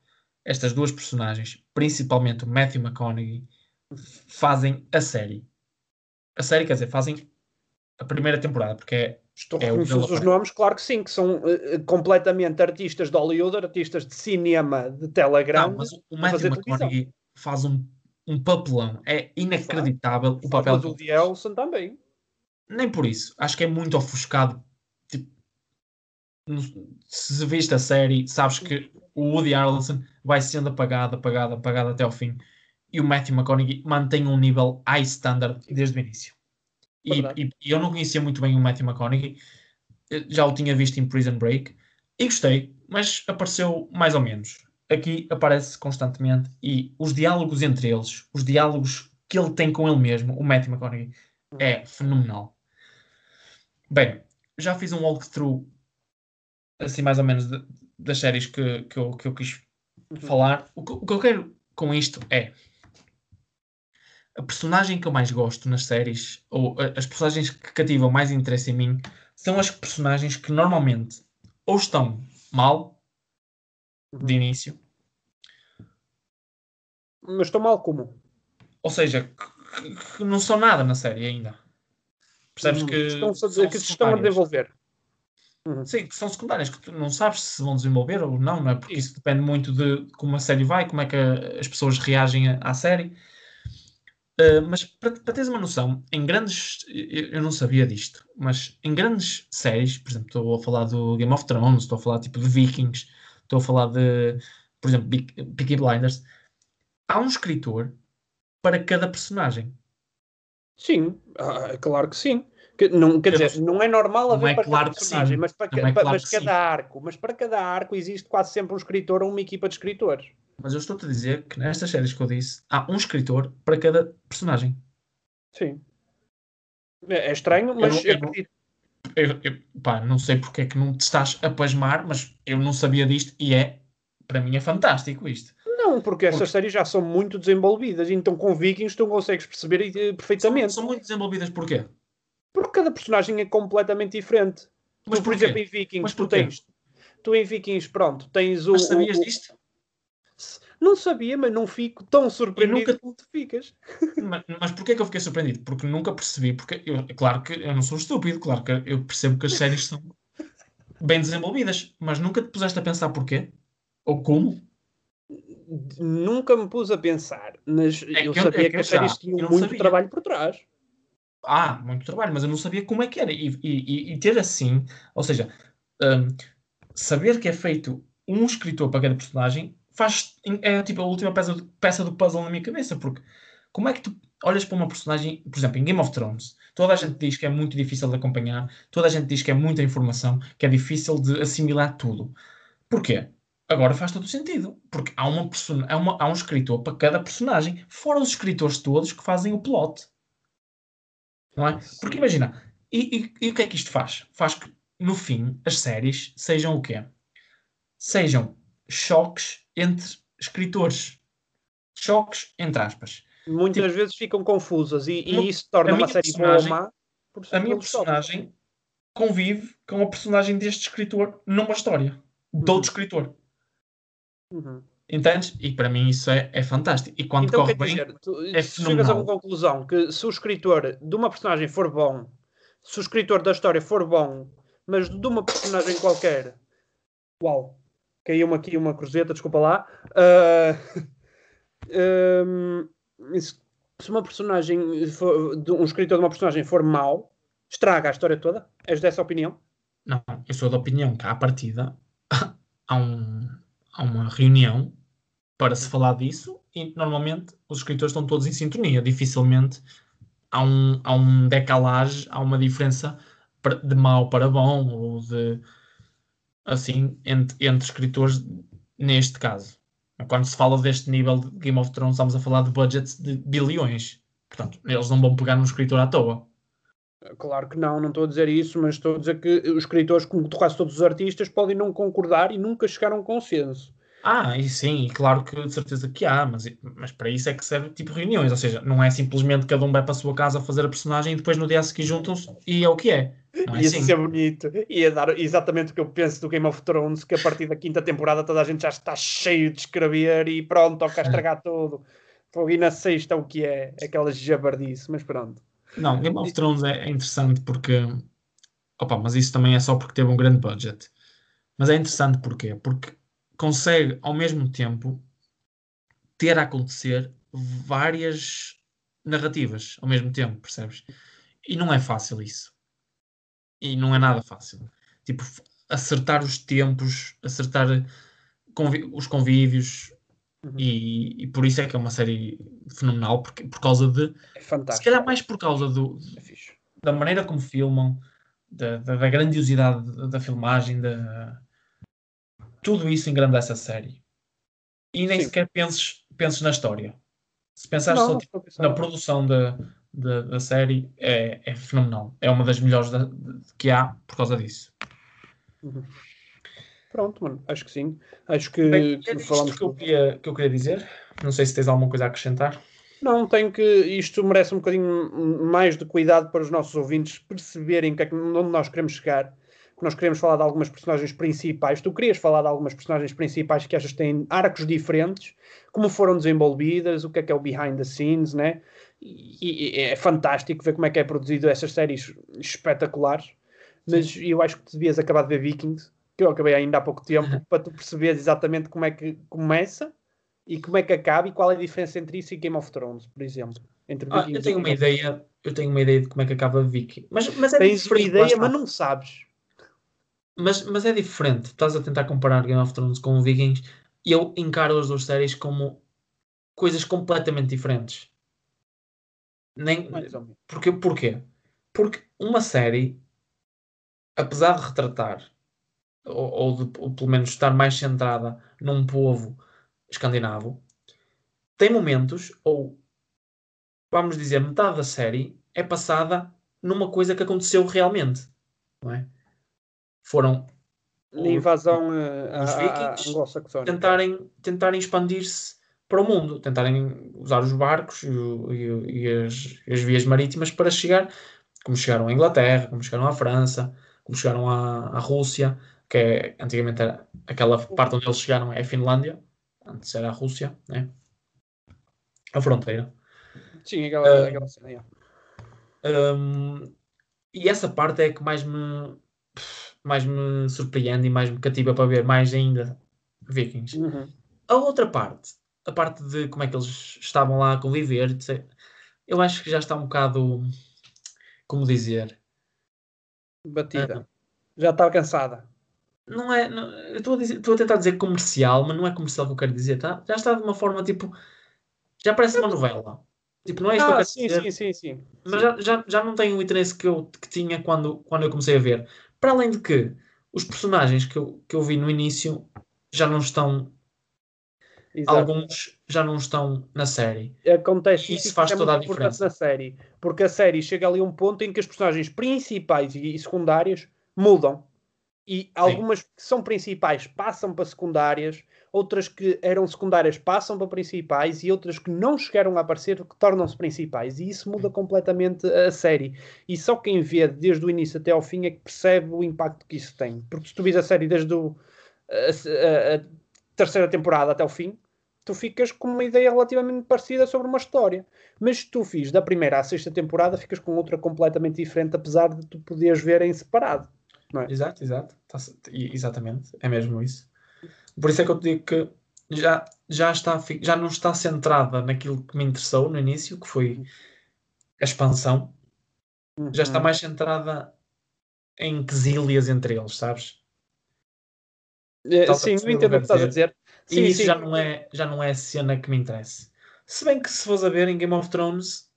Estas duas personagens, principalmente o Matthew McConaughey, fazem a série. A série, quer dizer, fazem a primeira temporada, porque é Estou É reconhecidos os nomes, claro que sim, que são eh, completamente artistas de Hollywood, artistas de cinema, de Telegram. Não, mas o Matthew McConaughey faz um, um papelão. É inacreditável o papel mas que o Woody. Harrelson também. Nem por isso. Acho que é muito ofuscado. Tipo, se viste a série, sabes que o Woody Harrelson vai sendo apagado, apagado, apagado até ao fim. E o Matthew McConaughey mantém um nível high standard desde o início. E, e, e, eu não conhecia muito bem o Matthew McConaughey, já o tinha visto em Prison Break e gostei, mas apareceu mais ou menos. Aqui aparece constantemente e os diálogos entre eles, os diálogos que ele tem com ele mesmo, o Matthew McConaughey, é fenomenal. Bem, já fiz um walkthrough assim mais ou menos de, das séries que, que, eu, que eu quis uhum. falar. O que, o que eu quero com isto é a personagem que eu mais gosto nas séries, ou as personagens que cativam mais interesse em mim, são as personagens que normalmente ou estão mal de início. Mas estão mal como? Ou seja, que, que não são nada na série ainda. Percebes hum, que, estão, que se estão a desenvolver. Uhum. Sim, que são secundárias, que tu não sabes se vão desenvolver ou não, não é? Porque isso depende muito de como a série vai, como é que a, as pessoas reagem à série. Uh, mas para, para teres uma noção, em grandes. Eu, eu, não sabia disto, mas em grandes séries, por exemplo, estou a falar do Game of Thrones, estou a falar tipo de Vikings, estou a falar de, por exemplo, Peaky Blinders, há um escritor para cada personagem. Sim, ah, claro que sim. Que, não, quer dizer, não é normal haver é para claro cada personagem, mas para, é claro mas cada arco, mas para cada arco existe quase sempre um escritor ou uma equipa de escritores. Mas eu estou-te a dizer que nestas séries que eu disse, há um escritor para cada personagem. Sim. É, é estranho, mas eu, eu, eu, eu, pá, não sei porque é que não te estás a pasmar, mas eu não sabia disto e é, para mim é fantástico isto. Não, porque essas porque... séries já são muito desenvolvidas, então com Vikings tu consegues perceber eh, perfeitamente. São, são muito desenvolvidas porquê? Porque cada personagem é completamente diferente. Mas tu, por exemplo, em Vikings, Mas tu tens. Tu em Vikings, pronto, tens o. Mas sabias o, disto? Não sabia, mas não fico tão surpreendido nunca... como tu ficas. Mas, mas porquê que eu fiquei surpreendido? Porque nunca percebi, porque eu, claro que eu não sou estúpido, claro que eu percebo que as séries são bem desenvolvidas, mas nunca te puseste a pensar porquê? Ou como? Nunca me pus a pensar, mas é eu, sabia é que, que as séries tinham muito sabia. trabalho por trás ah, muito trabalho, mas eu não sabia como é que era. E, e, e ter assim, ou seja, um, saber que é feito um escritor para cada personagem faz é tipo a última peça, peça do puzzle na minha cabeça, porque como é que tu olhas para uma personagem, por exemplo, em Game of Thrones, toda a gente diz que é muito difícil de acompanhar, toda a gente diz que é muita informação, que é difícil de assimilar tudo. Porquê? Agora faz todo o sentido, porque há, uma há, uma, há um escritor para cada personagem, fora os escritores todos que fazem o plot. Não é? Porque imagina, e, e, e o que é que isto faz? Faz que, no fim, as séries sejam o quê? Sejam choques entre escritores. Choques, entre aspas. Muitas tipo, vezes ficam confusas e, e isso torna uma série boa ou má. A minha personagem choques. convive com a personagem deste escritor numa história. De outro uhum. escritor. Uhum. Entendes? E para mim isso é, é fantástico. E quando então, corre bem, dizer, tu, é chegas a uma conclusão que se o escritor de uma personagem for bom, se o escritor da história for bom, mas de uma personagem qualquer, uau, caiu-me aqui uma cruzeta, desculpa lá. Uh, um, se uma personagem, for, um escritor de uma personagem for mau, estraga a história toda? És dessa opinião? Não, eu sou da opinião que à partida há, um, há uma reunião para se falar disso e normalmente os escritores estão todos em sintonia. Dificilmente há um, há um decalage, há uma diferença de mau para bom ou de assim entre, entre escritores neste caso. Quando se fala deste nível de Game of Thrones, estamos a falar de budgets de bilhões. Portanto, eles não vão pegar no escritor à toa. Claro que não, não estou a dizer isso, mas estou a dizer que os escritores, como quase todos os artistas, podem não concordar e nunca chegar a um consenso. Ah, e sim, e claro que de certeza que há, mas, mas para isso é que serve tipo reuniões, ou seja, não é simplesmente cada um vai para a sua casa fazer a personagem e depois no dia a seguir juntam-se e é o que é. Não é Ia assim. ser bonito, ia dar exatamente o que eu penso do Game of Thrones, que a partir da quinta temporada toda a gente já está cheio de escrever e pronto, toca a estragar tudo. E na sexta o que é, aquela jabardice, mas pronto. Não, Game of Thrones é, é interessante porque, opa, mas isso também é só porque teve um grande budget. Mas é interessante porquê? Porque consegue ao mesmo tempo ter a acontecer várias narrativas ao mesmo tempo, percebes? E não é fácil isso. E não é nada fácil. Tipo, acertar os tempos, acertar os convívios. Uhum. E, e por isso é que é uma série fenomenal, porque, por causa de. É fantástico. Se calhar mais por causa do, É da maneira como filmam, da, da, da grandiosidade da, da filmagem, da... tudo isso engrandece a série. E nem Sim. sequer penses, penses na história. Se pensares só tipo, na produção da, da, da série, é, é fenomenal. É uma das melhores da- de- que há por causa disso. Uhum. Pronto, mano, acho que sim. Acho que, Bem, que é falamos. que eu, queria, que eu queria dizer. Não sei se tens alguma coisa a acrescentar. Não, tenho que. Isto merece um bocadinho mais de cuidado para os nossos ouvintes perceberem que é que- onde nós queremos chegar. Nós queremos falar de algumas personagens principais. Tu querias falar de algumas personagens principais que achas que têm arcos diferentes, como foram desenvolvidas, o que é que é o behind the scenes, né? E, e é fantástico ver como é que é produzido essas séries espetaculares. Mas eu acho que tu devias acabar de ver Vikings, que eu acabei ainda há pouco tempo, para tu perceberes exatamente como é que começa e como é que acaba e qual é a diferença entre isso e Game of Thrones, por exemplo. Entre Ah, eu tenho uma ideia. Eu tenho uma ideia de como é que acaba Vicky. Mas, mas é. Tens uma diferente, ideia, mas não sabes. Mas, mas é diferente. Estás a tentar comparar Game of Thrones com Vikings e eu encaro as duas séries como coisas completamente diferentes. Nem, porque, porquê? Porque uma série, apesar de retratar, ou, ou, de, ou pelo menos estar mais centrada num povo escandinavo, tem momentos, ou vamos dizer, metade da série é passada numa coisa que aconteceu realmente. Não é? Foram Na invasão uh, os a- a- vikings tentarem, tentarem expandir-se para o mundo, tentarem usar os barcos e, o- e e as, as vias marítimas para chegar, como chegaram à Inglaterra, como chegaram à França, como chegaram à, à Rússia, que é, antigamente era, aquela parte onde eles chegaram é a Finlândia, antes era a Rússia, né? a fronteira. Sim, aquela, Ah, aquela cena. yeah. Hum, e essa parte é a que mais me, mais me surpreende e mais me cativa para ver mais ainda Vikings. Uhum. A outra parte, a parte de como é que eles estavam lá a conviver, eu acho que já está um bocado, como dizer, Batida. Já estava cansada. não é, não- eu estou a, dizer- estou a tentar dizer comercial, mas não é comercial que eu quero dizer, tá? Já está de uma forma tipo, já parece uma novela. Tipo, não é isto que eu Ah, quero sim, dizer. sim, sim, sim. mas já, já, já não tenho o interesse que eu que tinha quando, quando eu comecei a ver. Para além de que os personagens que eu, que eu vi no início já não estão, Exato. alguns já não estão na série. Acontece Isso e faz é toda a diferença. na série. Porque a série chega ali a um ponto em que as personagens principais e secundárias mudam. E algumas que são principais passam para secundárias, outras que eram secundárias passam para principais e outras que não chegaram a aparecer tornam-se principais. E isso muda completamente a série. E só quem vê desde o início até ao fim é que percebe o impacto que isso tem. Porque se tu vis a série desde o, a- a- a terceira temporada até o fim, tu ficas com uma ideia relativamente parecida sobre uma história. Mas se tu fiz da primeira à sexta temporada, ficas com outra completamente diferente, apesar de tu poderes ver em separado. Exato, exato. Tá- exatamente, é mesmo isso. Por isso é que eu te digo que já, já, está, já não está centrada naquilo que me interessou no início, que foi a expansão. Já está Uhum. mais centrada em quesílias entre eles, sabes? A Sim, eu entendo o que estás a dizer. E Sim, isso sim. já não, é, já não é a cena que me interessa. Se bem que se fores a ver em Game of Thrones,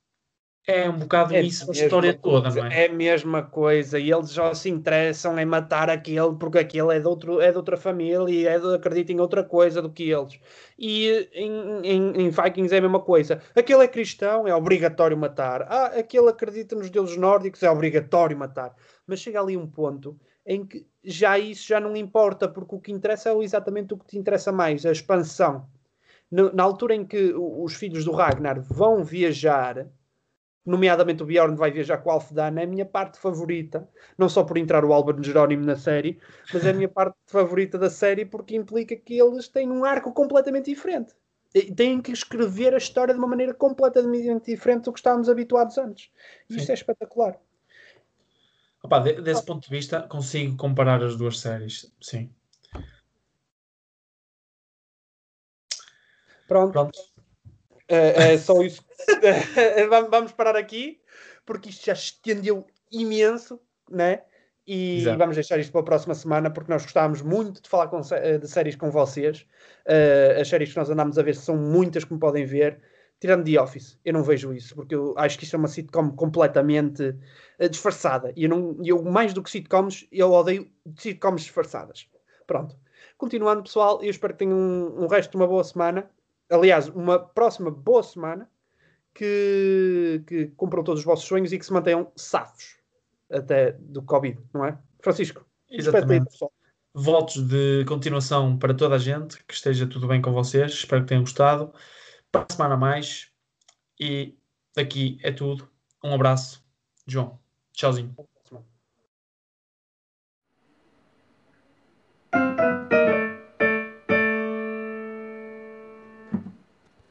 é um bocado É isso a história toda, coisa, não é? É a mesma coisa, e eles já se interessam em matar aquele porque aquele é de, outro, é de outra família e é de, acredita em outra coisa do que eles. E em, em, em Vikings é a mesma coisa. Aquele é cristão, é obrigatório matar. Ah, aquele acredita nos deuses nórdicos, é obrigatório matar. Mas chega ali um ponto em que já isso já não importa, porque o que interessa é exatamente o que te interessa mais, a expansão. No- na altura em que os filhos do Ragnar vão viajar, nomeadamente o Bjorn vai viajar com o Alfedan, é a minha parte favorita, não só por entrar o Albert Jerónimo na série, mas é a minha parte favorita da série porque implica que eles têm um arco completamente diferente. Têm que escrever a história de uma maneira completamente diferente do que estávamos habituados antes. E Sim. é espetacular. Opa, de- desse ponto de vista, consigo comparar as duas séries, sim. Pronto, Pronto. É, é só isso. Vamos- Vamos parar aqui, porque isto já estendeu imenso, né? e Exato. vamos deixar isto para a próxima semana porque nós gostávamos muito de falar com, de séries com vocês. Uh, as séries que nós andamos a ver são muitas, como podem ver, tirando The Office. Eu não vejo isso porque eu acho que isto é uma sitcom completamente uh, disfarçada. E eu, não, eu, mais do que sitcoms, eu odeio sitcoms disfarçadas. Pronto. Continuando, pessoal, eu espero que tenham um, um resto de uma boa semana. Aliás, uma próxima boa semana que, que cumpram todos os vossos sonhos e que se mantenham safos até do Covid, não é? Francisco, exatamente. Votos de continuação para toda a gente, que esteja tudo bem com vocês, espero que tenham gostado. Para a semana a mais e aqui é tudo. Um abraço, João. Tchauzinho.